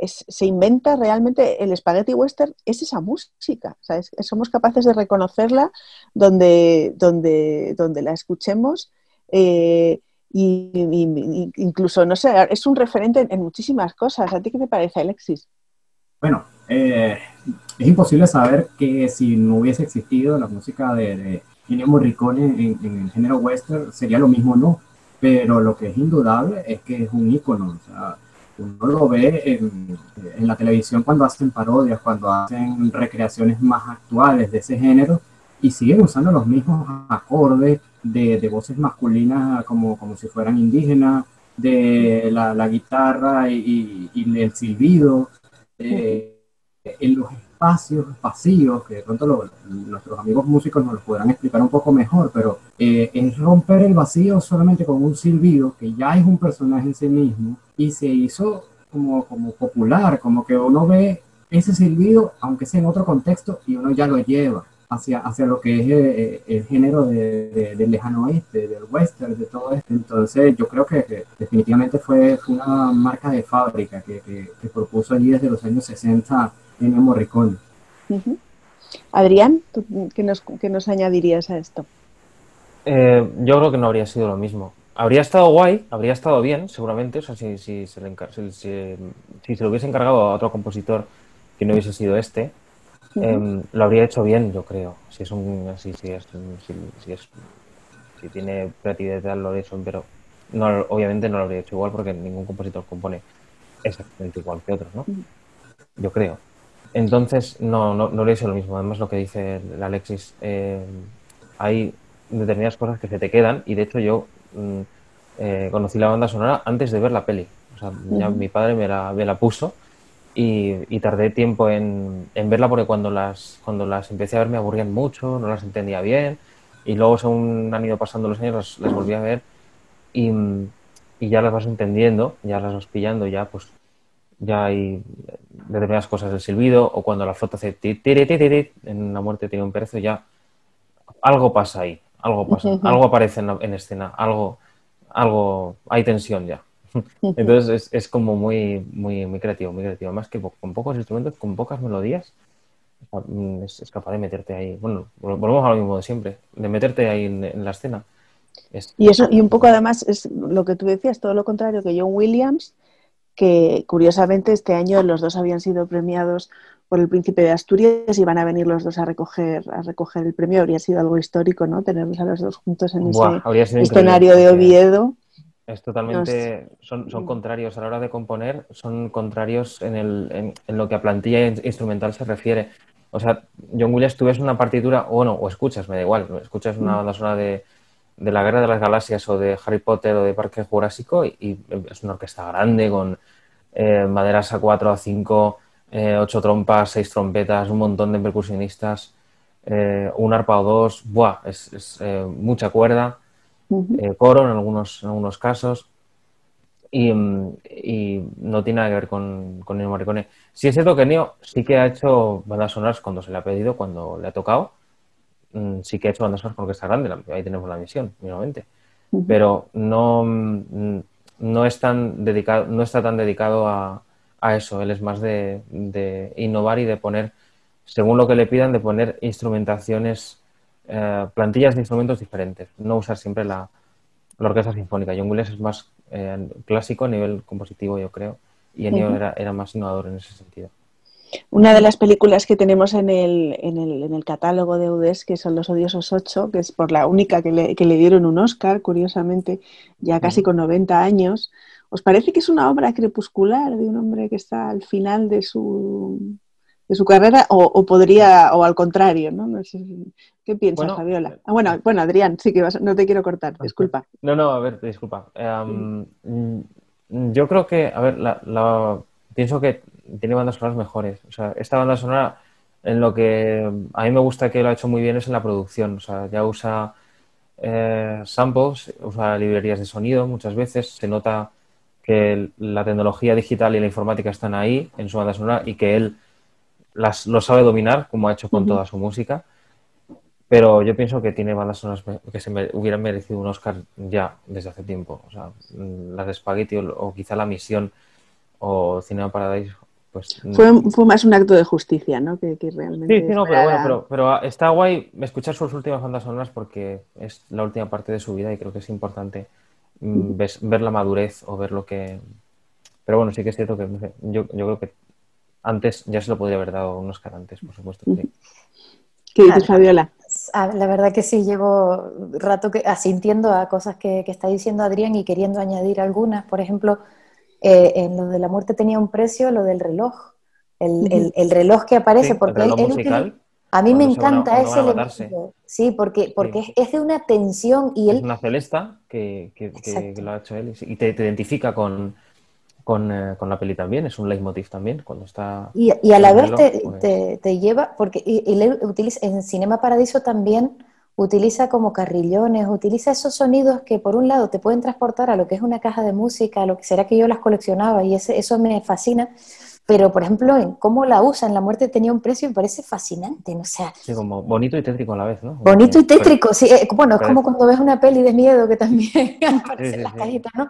se inventa realmente el spaghetti western, es esa música. somos capaces de reconocerla donde, donde, donde la escuchemos. Eh, y, incluso, no sé, es un referente en, muchísimas cosas. ¿A ti qué te parece, Alexis? Bueno, eh, es imposible saber que si no hubiese existido la música de, Ennio Morricone en, en, el género western, sería lo mismo no. Pero lo que es indudable es que es un ícono. O sea, uno lo ve en, la televisión cuando hacen parodias, cuando hacen recreaciones más actuales de ese género y siguen usando los mismos acordes de, voces masculinas como, como si fueran indígenas, de la, guitarra y, el silbido, eh, en los espacios vacíos, que de pronto nuestros amigos músicos nos lo podrán explicar un poco mejor, pero eh, es romper el vacío solamente con un silbido, que ya es un personaje en sí mismo, y se hizo como, como popular, como que uno ve ese silbido, aunque sea en otro contexto, y uno ya lo lleva hacia, hacia lo que es eh, el, género de, del lejano oeste, del western, de todo esto. Entonces yo creo que, definitivamente fue, una marca de fábrica que, que, propuso allí desde los años 60 Morricone. Adrián, qué, nos, qué nos añadirías a esto? Eh, yo creo que no habría sido lo mismo. Habría estado guay, habría estado bien, seguramente, o sea, si, si, se, le si, se lo hubiese encargado a otro compositor que no hubiese sido este, em, lo habría hecho bien, yo creo. Si es un, si, si, es, si, es, si tiene creatividad lo hecho, pero no, obviamente no lo habría hecho igual porque ningún compositor compone exactamente igual que otros, ¿no? Yo creo. Entonces, no, no, no le hice lo mismo. Además, lo que dice el Alexis, eh, hay determinadas cosas que se te quedan y de hecho yo mm, eh, conocí la banda sonora antes de ver la peli. O sea, ya mi padre me la, me la puso y, tardé tiempo en, en, verla porque cuando las, cuando las empecé a ver me aburrían mucho, no las entendía bien y luego según han ido pasando los años las, volví a ver y, y, ya las vas entendiendo, ya las vas pillando, ya pues ya hay determinadas cosas del silbido, o cuando la flota hace en la muerte tiene un perezo, ya algo pasa ahí, algo pasa, algo aparece en, escena, algo, algo, hay tensión ya. <laughs> Entonces es, como muy, muy, muy creativo, muy creativo. Más que con pocos instrumentos, con pocas melodías, es, capaz de meterte ahí. Bueno, volvemos a lo mismo de siempre, de meterte ahí en, la escena. y eso, y un poco además es lo que tú decías, todo lo contrario que John Williams, que curiosamente este año los dos habían sido premiados por el príncipe de Asturias y van a venir los dos a recoger, a recoger el premio. Habría sido algo histórico, ¿no? Tenerlos a los dos juntos en ese escenario de Oviedo. Es totalmente, son, son, contrarios a la hora de componer, son contrarios en, el, en, lo que a plantilla instrumental se refiere. O sea, John Williams, tú ves una partitura, o no, o escuchas, me da igual, escuchas una banda sonora de, de la Guerra de las Galaxias o de Harry Potter o de Parque Jurásico y, es una orquesta grande con eh, maderas a 4 a 5, eh, 8 trompas, 6 trompetas, un montón de percusionistas, eh, un arpa o dos, ¡buah! Es, eh, mucha cuerda, coro en algunos, en algunos casos y, no tiene nada que ver con, con Neo Morricone. Sí es cierto que Neo sí que ha hecho bandas sonoras cuando se le ha pedido, cuando le ha tocado, Mm, sí que he hecho bandas sonoras con orquesta grande, ahí tenemos la misión, mínimamente. Pero no, mm, no, es tan dedicado, no está tan dedicado a, eso. Él es más de, innovar y de poner, según lo que le pidan, de poner instrumentaciones, eh, plantillas de instrumentos diferentes. No usar siempre la, orquesta sinfónica. John Williams es más eh, clásico a nivel compositivo, yo creo, y Ennio era, era más innovador en ese sentido. Una de las películas que tenemos en el, en el, en el catálogo de UDES, que son Los Odiosos 8, que es por la única que le, que le dieron un Oscar, curiosamente, ya casi con 90 años. ¿Os parece que es una obra crepuscular de un hombre que está al final de su, de su carrera o, podría, o al contrario, ¿no? no sé, ¿Qué piensas, Fabiola? Eh, ah, bueno, bueno, Adrián, sí que vas, no te quiero cortar, disculpa. No, no, a ver, disculpa. Em, mm, yo creo que, a ver, la, pienso que tiene bandas sonoras mejores. O sea, esta banda sonora, en lo que a mí me gusta que lo ha hecho muy bien es en la producción. O sea, ya usa eh, samples, usa librerías de sonido muchas veces. Se nota que la tecnología digital y la informática están ahí en su banda sonora y que él las, lo sabe dominar, como ha hecho con toda su música. Pero yo pienso que tiene bandas sonoras que se me, hubieran merecido un Oscar ya desde hace tiempo. O sea, las de Spaghetti o, o quizá La Misión o Cinema Paradise pues, fue, fue, más un acto de justicia, ¿no? Que, realmente. Sí, sí, no, pero bueno, pero, está guay escuchar sus últimas bandas sonoras porque es la última parte de su vida y creo que es importante mm, ver, la madurez o ver lo que. Pero bueno, sí que es cierto que yo, creo que antes ya se lo podría haber dado unos Oscar antes, por supuesto. ¿Qué dices, Fabiola? Ah, la verdad que sí, llevo rato que, asintiendo a cosas que, que está diciendo Adrián y queriendo añadir algunas. Por ejemplo, eh, en lo de la muerte tenía un precio, lo del reloj. El, el, reloj que aparece, porque él, a mí me encanta ese elemento. Sí, porque, porque Es, de una tensión y él... Es una celesta que, que, lo ha hecho él y te, identifica con, con, eh, con, la peli también, es un leitmotiv también cuando está... Y, y a la vez te, pues te, te, lleva, porque y, él utiliza, en Cinema Paradiso también utiliza como carrillones, utiliza esos sonidos que por un lado te pueden transportar a lo que es una caja de música, a lo que será que yo las coleccionaba y ese, eso me fascina, pero por ejemplo en cómo la usan, La muerte tenía un precio me parece fascinante, ¿no? sea... Sí, como bonito y tétrico a la vez, ¿no? Bonito y tétrico, sí, eh, bueno, es como cuando ves una peli de miedo que también <laughs> aparecen las cajitas, ¿no?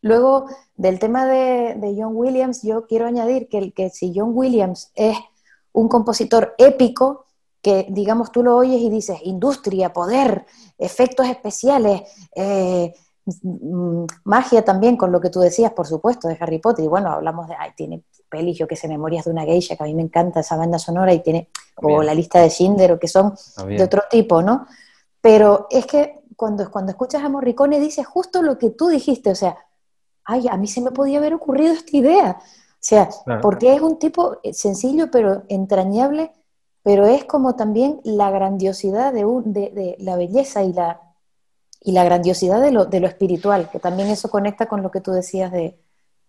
Luego, del tema de, de, John Williams, yo quiero añadir que, que si John Williams es un compositor épico, que digamos tú lo oyes y dices industria, poder, efectos especiales, eh, mm, magia también, con lo que tú decías, por supuesto, de Harry Potter. Y bueno, hablamos de, ay, tiene pelis, que sé, Memorias de una geisha, que a mí me encanta esa banda sonora, y tiene, o la lista de Schindler, o que son de otro tipo, ¿no? Pero es que cuando, cuando escuchas a Morricone dices justo lo que tú dijiste, o sea, ay, a mí se me podía haber ocurrido esta idea. O sea, porque es un tipo sencillo pero entrañable pero es como también la grandiosidad de, de, la belleza y la, y la grandiosidad de lo, de lo espiritual, que también eso conecta con lo que tú decías de,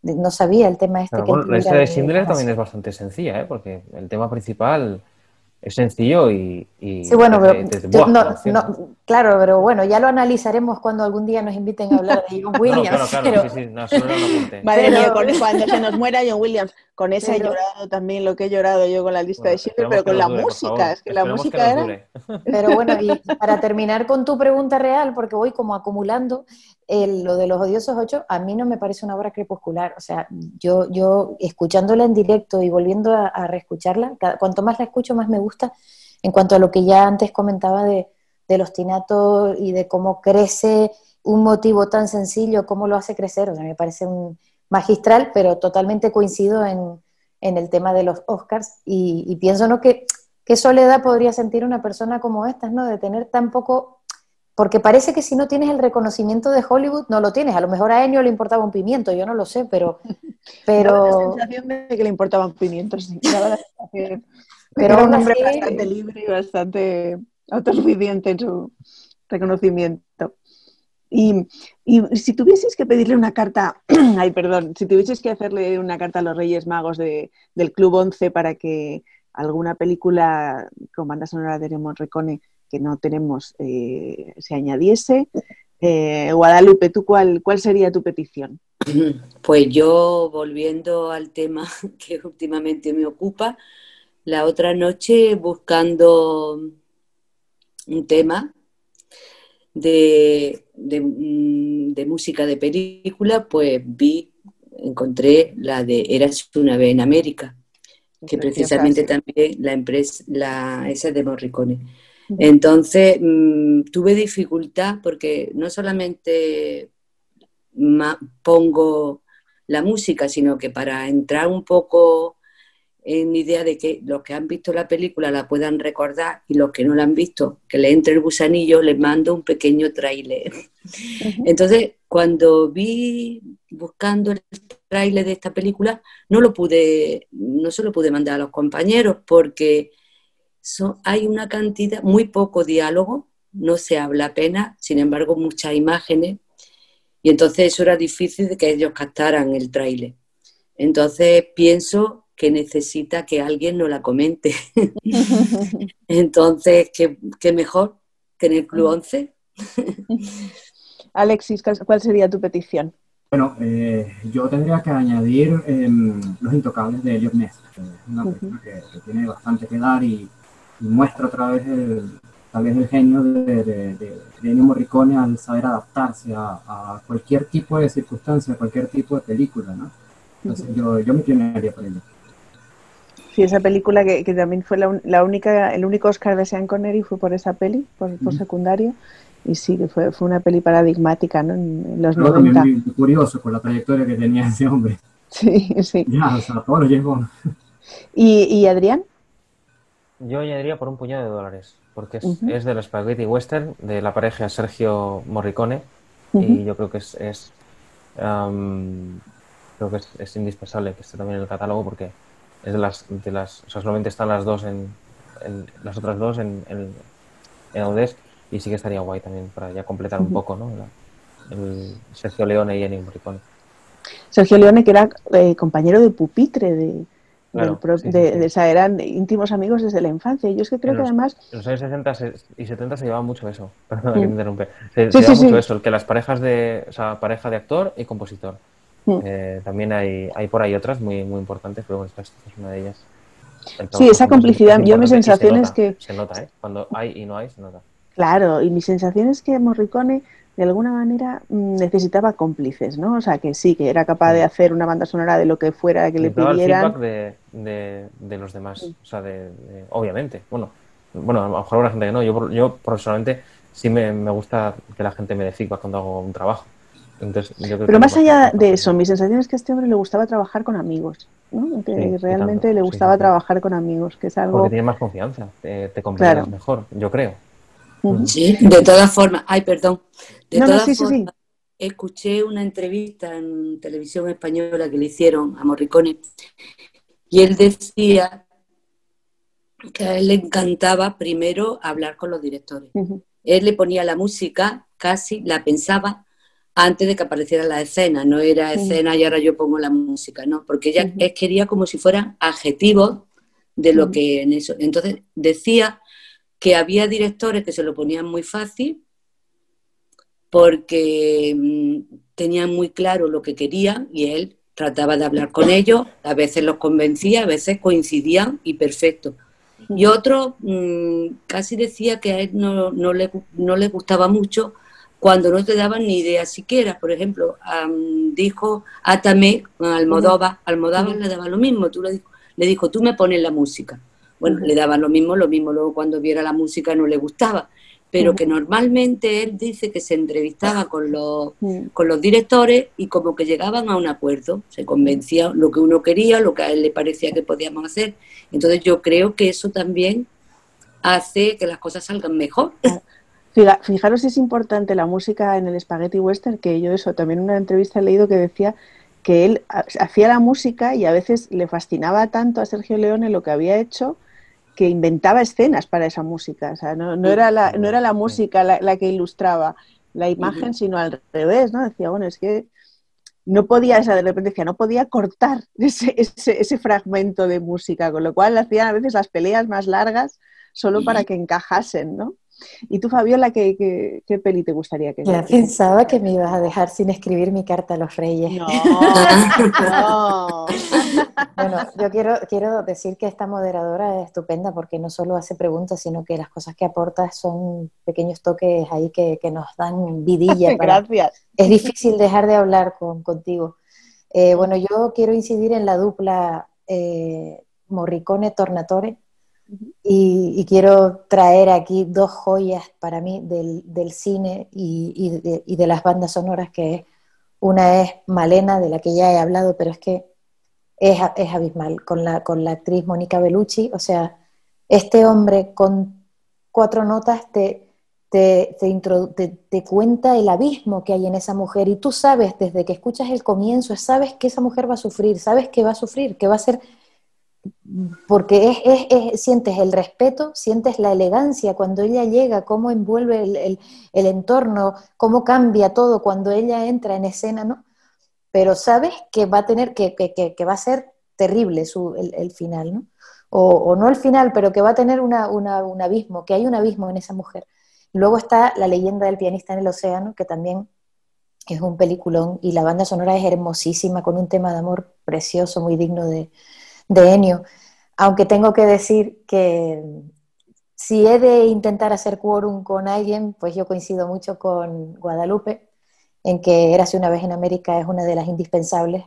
no sabía el tema este. que la historia de Schindler también es bastante sencilla, ¿eh? porque el tema principal es sencillo y... sí, bueno, pero, no, claro, pero bueno, ya lo analizaremos cuando algún día nos inviten a hablar de John <laughs> Williams. claro, claro, sí, sí, no, solo <laughs> Madre mía, cuando se nos muera John Williams, con ese he llorado también lo que he llorado yo con la lista de Schindler, pero con la música, es que la música era... Pero bueno, y para terminar con tu pregunta real, porque voy como acumulando, lo de los odiosos ocho, a mí no me parece una obra crepuscular. O sea, yo, yo escuchándola en directo y volviendo a, reescucharla, cuanto más la escucho, más me gusta. En cuanto a lo que ya antes comentaba de, los tinatos y de cómo crece un motivo tan sencillo, cómo lo hace crecer, o me parece un magistral, pero totalmente coincido en, en el tema de los Oscars y, pienso ¿no? que qué soledad podría sentir una persona como esta, ¿no? De tener tan poco, porque parece que si no tienes el reconocimiento de Hollywood, no lo tienes. A lo mejor a Enio le importaba un pimiento, yo no lo sé, pero... <laughs> pero... la sensación de que le importaba un pimiento, sí. Pero era un hombre bastante libre y bastante autosuficiente en su reconocimiento. Y, si tuvieses que pedirle una carta, <clears throat> ay, perdón, si tuvieses que hacerle una carta a los Reyes Magos del Club 11 para que alguna película con banda sonora de Morricone que no tenemos eh, se añadiese, eh, Guadalupe, ¿tú cuál, cuál sería tu petición? <clears throat> Pues yo, volviendo al tema <laughs> que últimamente me ocupa, la otra noche buscando un tema de, mm, de, música de película, pues vi, encontré la de Eras una vez en América, que precisamente también la empresa, la, esa de Morricone. Entonces mm, tuve dificultad porque no solamente pongo la música, sino que para entrar un poco en idea de que los que han visto la película la puedan recordar y los que no la han visto, que le entre el gusanillo, les mando un pequeño tráiler. Entonces, cuando vi buscando el tráiler de esta película, no lo pude, no se lo pude mandar a los compañeros porque hay una cantidad, muy poco diálogo, no se habla apenas, sin embargo, muchas imágenes, y entonces eso era difícil de que ellos captaran el tráiler. Entonces pienso que necesita que alguien nos la comente. <laughs> Entonces, ¿qué, mejor que en el Club 11? Alexis, ¿cuál sería tu petición? Bueno, eh, yo tendría que añadir em, Los Intocables de Elliot Ness, una película que, tiene bastante que dar y, muestra otra vez el, tal vez el genio de, de, Ennio Morricone al saber adaptarse a, cualquier tipo de circunstancia, a cualquier tipo de película, ¿no? Entonces yo, yo me inclinaría por ello. Sí, esa película que, también fue la, única, el único Oscar de Sean Connery fue por esa peli, por, secundario. Y sí, que fue, fue una peli paradigmática ¿no? en, los Pero 90. También muy curioso con la trayectoria que tenía ese hombre. <laughs> Sí, sí. Ya, o sea, todo lo llevó. ¿Y, ¿Y Adrián? Yo añadiría por un puñado de dólares, porque es, es del Spaghetti Western, de la pareja Sergio Morricone, y yo creo que es, es creo que es, es, indispensable que esté también en el catálogo porque es de las, de las, o sea, solamente están las dos en, las otras dos en, en, en y sí que estaría guay también para ya completar un poco, ¿no? el Sergio Leone y Ennio Morricone. Sergio Leone que era eh, compañero de pupitre de, de, o sea, eran íntimos amigos desde la infancia. Yo es que creo que además. En los años 60 y 70 se llevaba mucho eso. <laughs> Perdón, que me interrumpe. Se, se llevaba mucho eso, que las parejas de. O sea, pareja de actor y compositor. Mm. Eh, también hay, hay por ahí otras muy, muy importantes, pero esta, es una de ellas. sí, esa complicidad. Yo mi sensación es que... Se nota, ¿eh? Cuando hay y no hay, se nota. Claro, y mi sensación es que Morricone de alguna manera mm, necesitaba cómplices, ¿no? O sea, que sí, que era capaz de hacer una banda sonora de lo que fuera que le pidieran. El feedback de, de, los demás, o sea, de, obviamente. Bueno, bueno, a lo mejor habrá gente que no. Yo, yo personalmente sí me, me gusta que la gente me dé feedback cuando hago un trabajo. Pero más allá de eso, mi sensación es que a este hombre le gustaba trabajar con amigos, ¿no? Que realmente le gustaba trabajar con amigos, que es algo... Porque tiene más confianza, te, te mejor, yo creo. Sí, de todas formas, ay, perdón, de todas formas, escuché una entrevista en televisión española que le hicieron a Morricone y él decía que a él le encantaba primero hablar con los directores. Él le ponía la música, casi la pensaba antes de que apareciera la escena, no era escena y ahora yo pongo la música, ¿no? Porque ella quería como si fueran adjetivos de lo que en eso. Entonces decía que había directores que se lo ponían muy fácil porque mm, tenían muy claro lo que querían y él trataba de hablar con ellos, a veces los convencía, a veces coincidían y perfecto. Y otro mm, casi decía que a él no, no, le, no le gustaba mucho cuando no te daban ni idea siquiera. Por ejemplo, dijo Atame Almodóvar, Almodóvar le daba lo mismo, tú le, dijo, le dijo, tú me pones la música. Bueno, le daba lo mismo, lo mismo luego cuando viera la música no le gustaba. Pero que normalmente él dice que se entrevistaba con los, con los directores y como que llegaban a un acuerdo, se convencía lo que uno quería, lo que a él le parecía que podíamos hacer. Entonces yo creo que eso también hace que las cosas salgan mejor. Fijaros si es importante la música en el Spaghetti Western, que yo eso también en una entrevista he leído que decía que él hacía la música y a veces le fascinaba tanto a Sergio Leone lo que había hecho que inventaba escenas para esa música. O sea, no, era, la, no era la música la, que ilustraba la imagen, sino al revés, ¿no? Decía, bueno, es que no podía, o sea, de repente decía, no podía cortar <laughs> ese, ese, ese fragmento de música, con lo cual hacían a veces las peleas más largas solo para que encajasen, ¿no? ¿Y tú, Fabiola, qué, qué, peli te gustaría que Ya pensaba que me ibas a dejar sin escribir mi carta a los reyes. No, <laughs> no. bueno, yo quiero, quiero decir que esta moderadora es estupenda porque no solo hace preguntas, sino que las cosas que aporta son pequeños toques ahí que, que nos dan vidilla. <laughs> Gracias. Es difícil dejar de hablar con, contigo. Eh, bueno, yo quiero incidir en la dupla eh, Morricone-Tornatore y, quiero traer aquí dos joyas para mí del, cine y, de, las bandas sonoras, que una es Malena, de la que ya he hablado, pero es que es, abismal, con la, con la actriz Mónica Bellucci. O sea, este hombre con cuatro notas te, te, te, cuenta el abismo que hay en esa mujer y tú sabes desde que escuchas el comienzo, sabes que esa mujer va a sufrir, sabes que va a sufrir, que va a ser porque es, sientes el respeto, sientes la elegancia cuando ella llega, cómo envuelve el, entorno, cómo cambia todo cuando ella entra en escena, ¿no? Pero sabes que va a tener, que, va a ser terrible su, el, final, ¿no? O, no el final, pero que va a tener un abismo, que hay un abismo en esa mujer. Luego está La leyenda del pianista en el océano, que también es un peliculón, y la banda sonora es hermosísima, con un tema de amor precioso, muy digno de, de Enio. Aunque tengo que decir que si he de intentar hacer quórum con alguien, pues yo coincido mucho con Guadalupe, en que Érase una vez en América es una de las indispensables.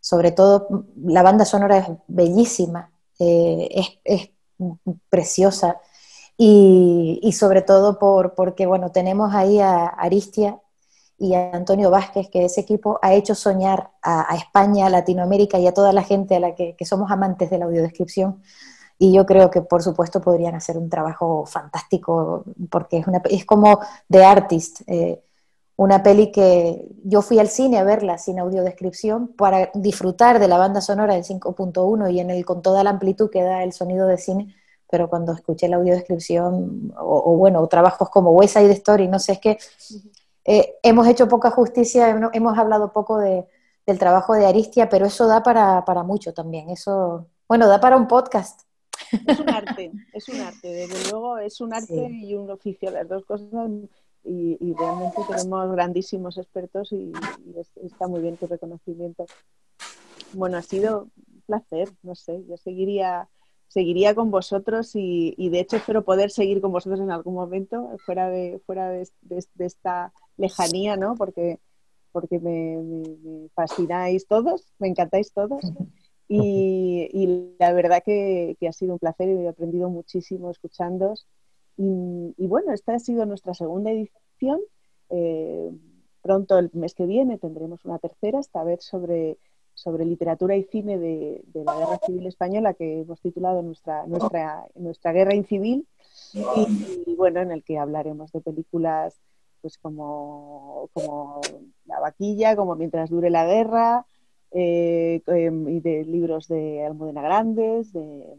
Sobre todo, la banda sonora es bellísima, eh, es, preciosa. Y, sobre todo por, porque, bueno, tenemos ahí a Aristia y a Antonio Vázquez, que ese equipo ha hecho soñar a, España, a Latinoamérica y a toda la gente a la que, somos amantes de la audiodescripción. Y yo creo que, por supuesto, podrían hacer un trabajo fantástico, porque es, una, es como The Artist, eh, una peli que yo fui al cine a verla sin audiodescripción para disfrutar de la banda sonora del 5.1 y en el, con toda la amplitud que da el sonido de cine, pero cuando escuché la audiodescripción, o, o bueno, trabajos como West Side Story, no sé, es que eh, hemos hecho poca justicia, hemos hablado poco de, del trabajo de Aristia, pero eso da para, para, mucho también. Eso, bueno, da para un podcast. Es un arte, <laughs> es un arte, desde luego es un arte y un oficio, las dos cosas. Y, y realmente tenemos grandísimos expertos y, está muy bien tu reconocimiento. Bueno, ha sido un placer, no sé, yo seguiría seguiría con vosotros y, y, de hecho espero poder seguir con vosotros en algún momento fuera de fuera de, de esta lejanía, ¿no? Porque, porque me, fascináis todos, me encantáis todos. <laughs> Y, la verdad que, ha sido un placer y he aprendido muchísimo escuchándos. Y, bueno, esta ha sido nuestra segunda edición. Eh, pronto, el mes que viene, tendremos una tercera, esta vez sobre, sobre literatura y cine de, la Guerra Civil Española, que hemos titulado Nuestra, nuestra, nuestra Guerra Incivil. y bueno, en el que hablaremos de películas pues como, como La vaquilla, como Mientras dure la guerra, eh, em, y de libros de Almudena Grandes, de,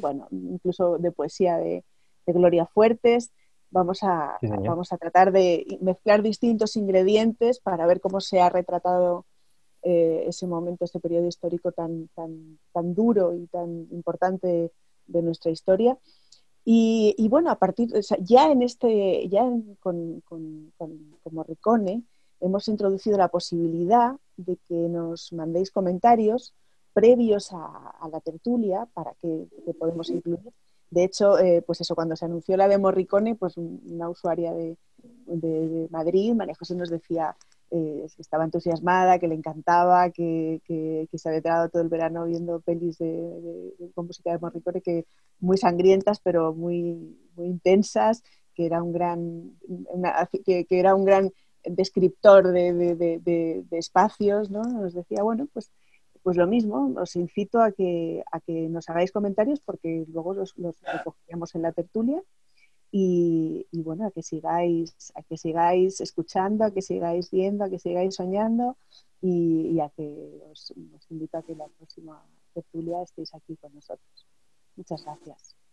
bueno, incluso de poesía de, Gloria Fuertes. Vamos a, vamos a tratar de mezclar distintos ingredientes para ver cómo se ha retratado eh, ese momento, ese periodo histórico tan, tan, tan duro y tan importante de nuestra historia. Y, bueno, a partir, ya en este, ya con, con, Morricone, hemos introducido la posibilidad de que nos mandéis comentarios previos a, la tertulia para que, podemos incluir. De hecho, eh, pues eso, cuando se anunció la de Morricone, pues una usuaria de, de Madrid, María José, nos decía, eh, estaba entusiasmada, que le encantaba, que, se había quedado todo el verano viendo pelis de, con música de Morricone que muy sangrientas, pero muy, muy intensas que era un gran, que, era un gran descriptor de, espacios, ¿no? Nos decía, bueno, pues, pues lo mismo, os incito a que, a que nos hagáis comentarios porque luego los, los recogeríamos en la tertulia y, bueno, a que sigáis, a que sigáis escuchando, a que sigáis viendo, a que sigáis soñando y, a que os, os invito a que la próxima tertulia estéis aquí con nosotros. Muchas gracias.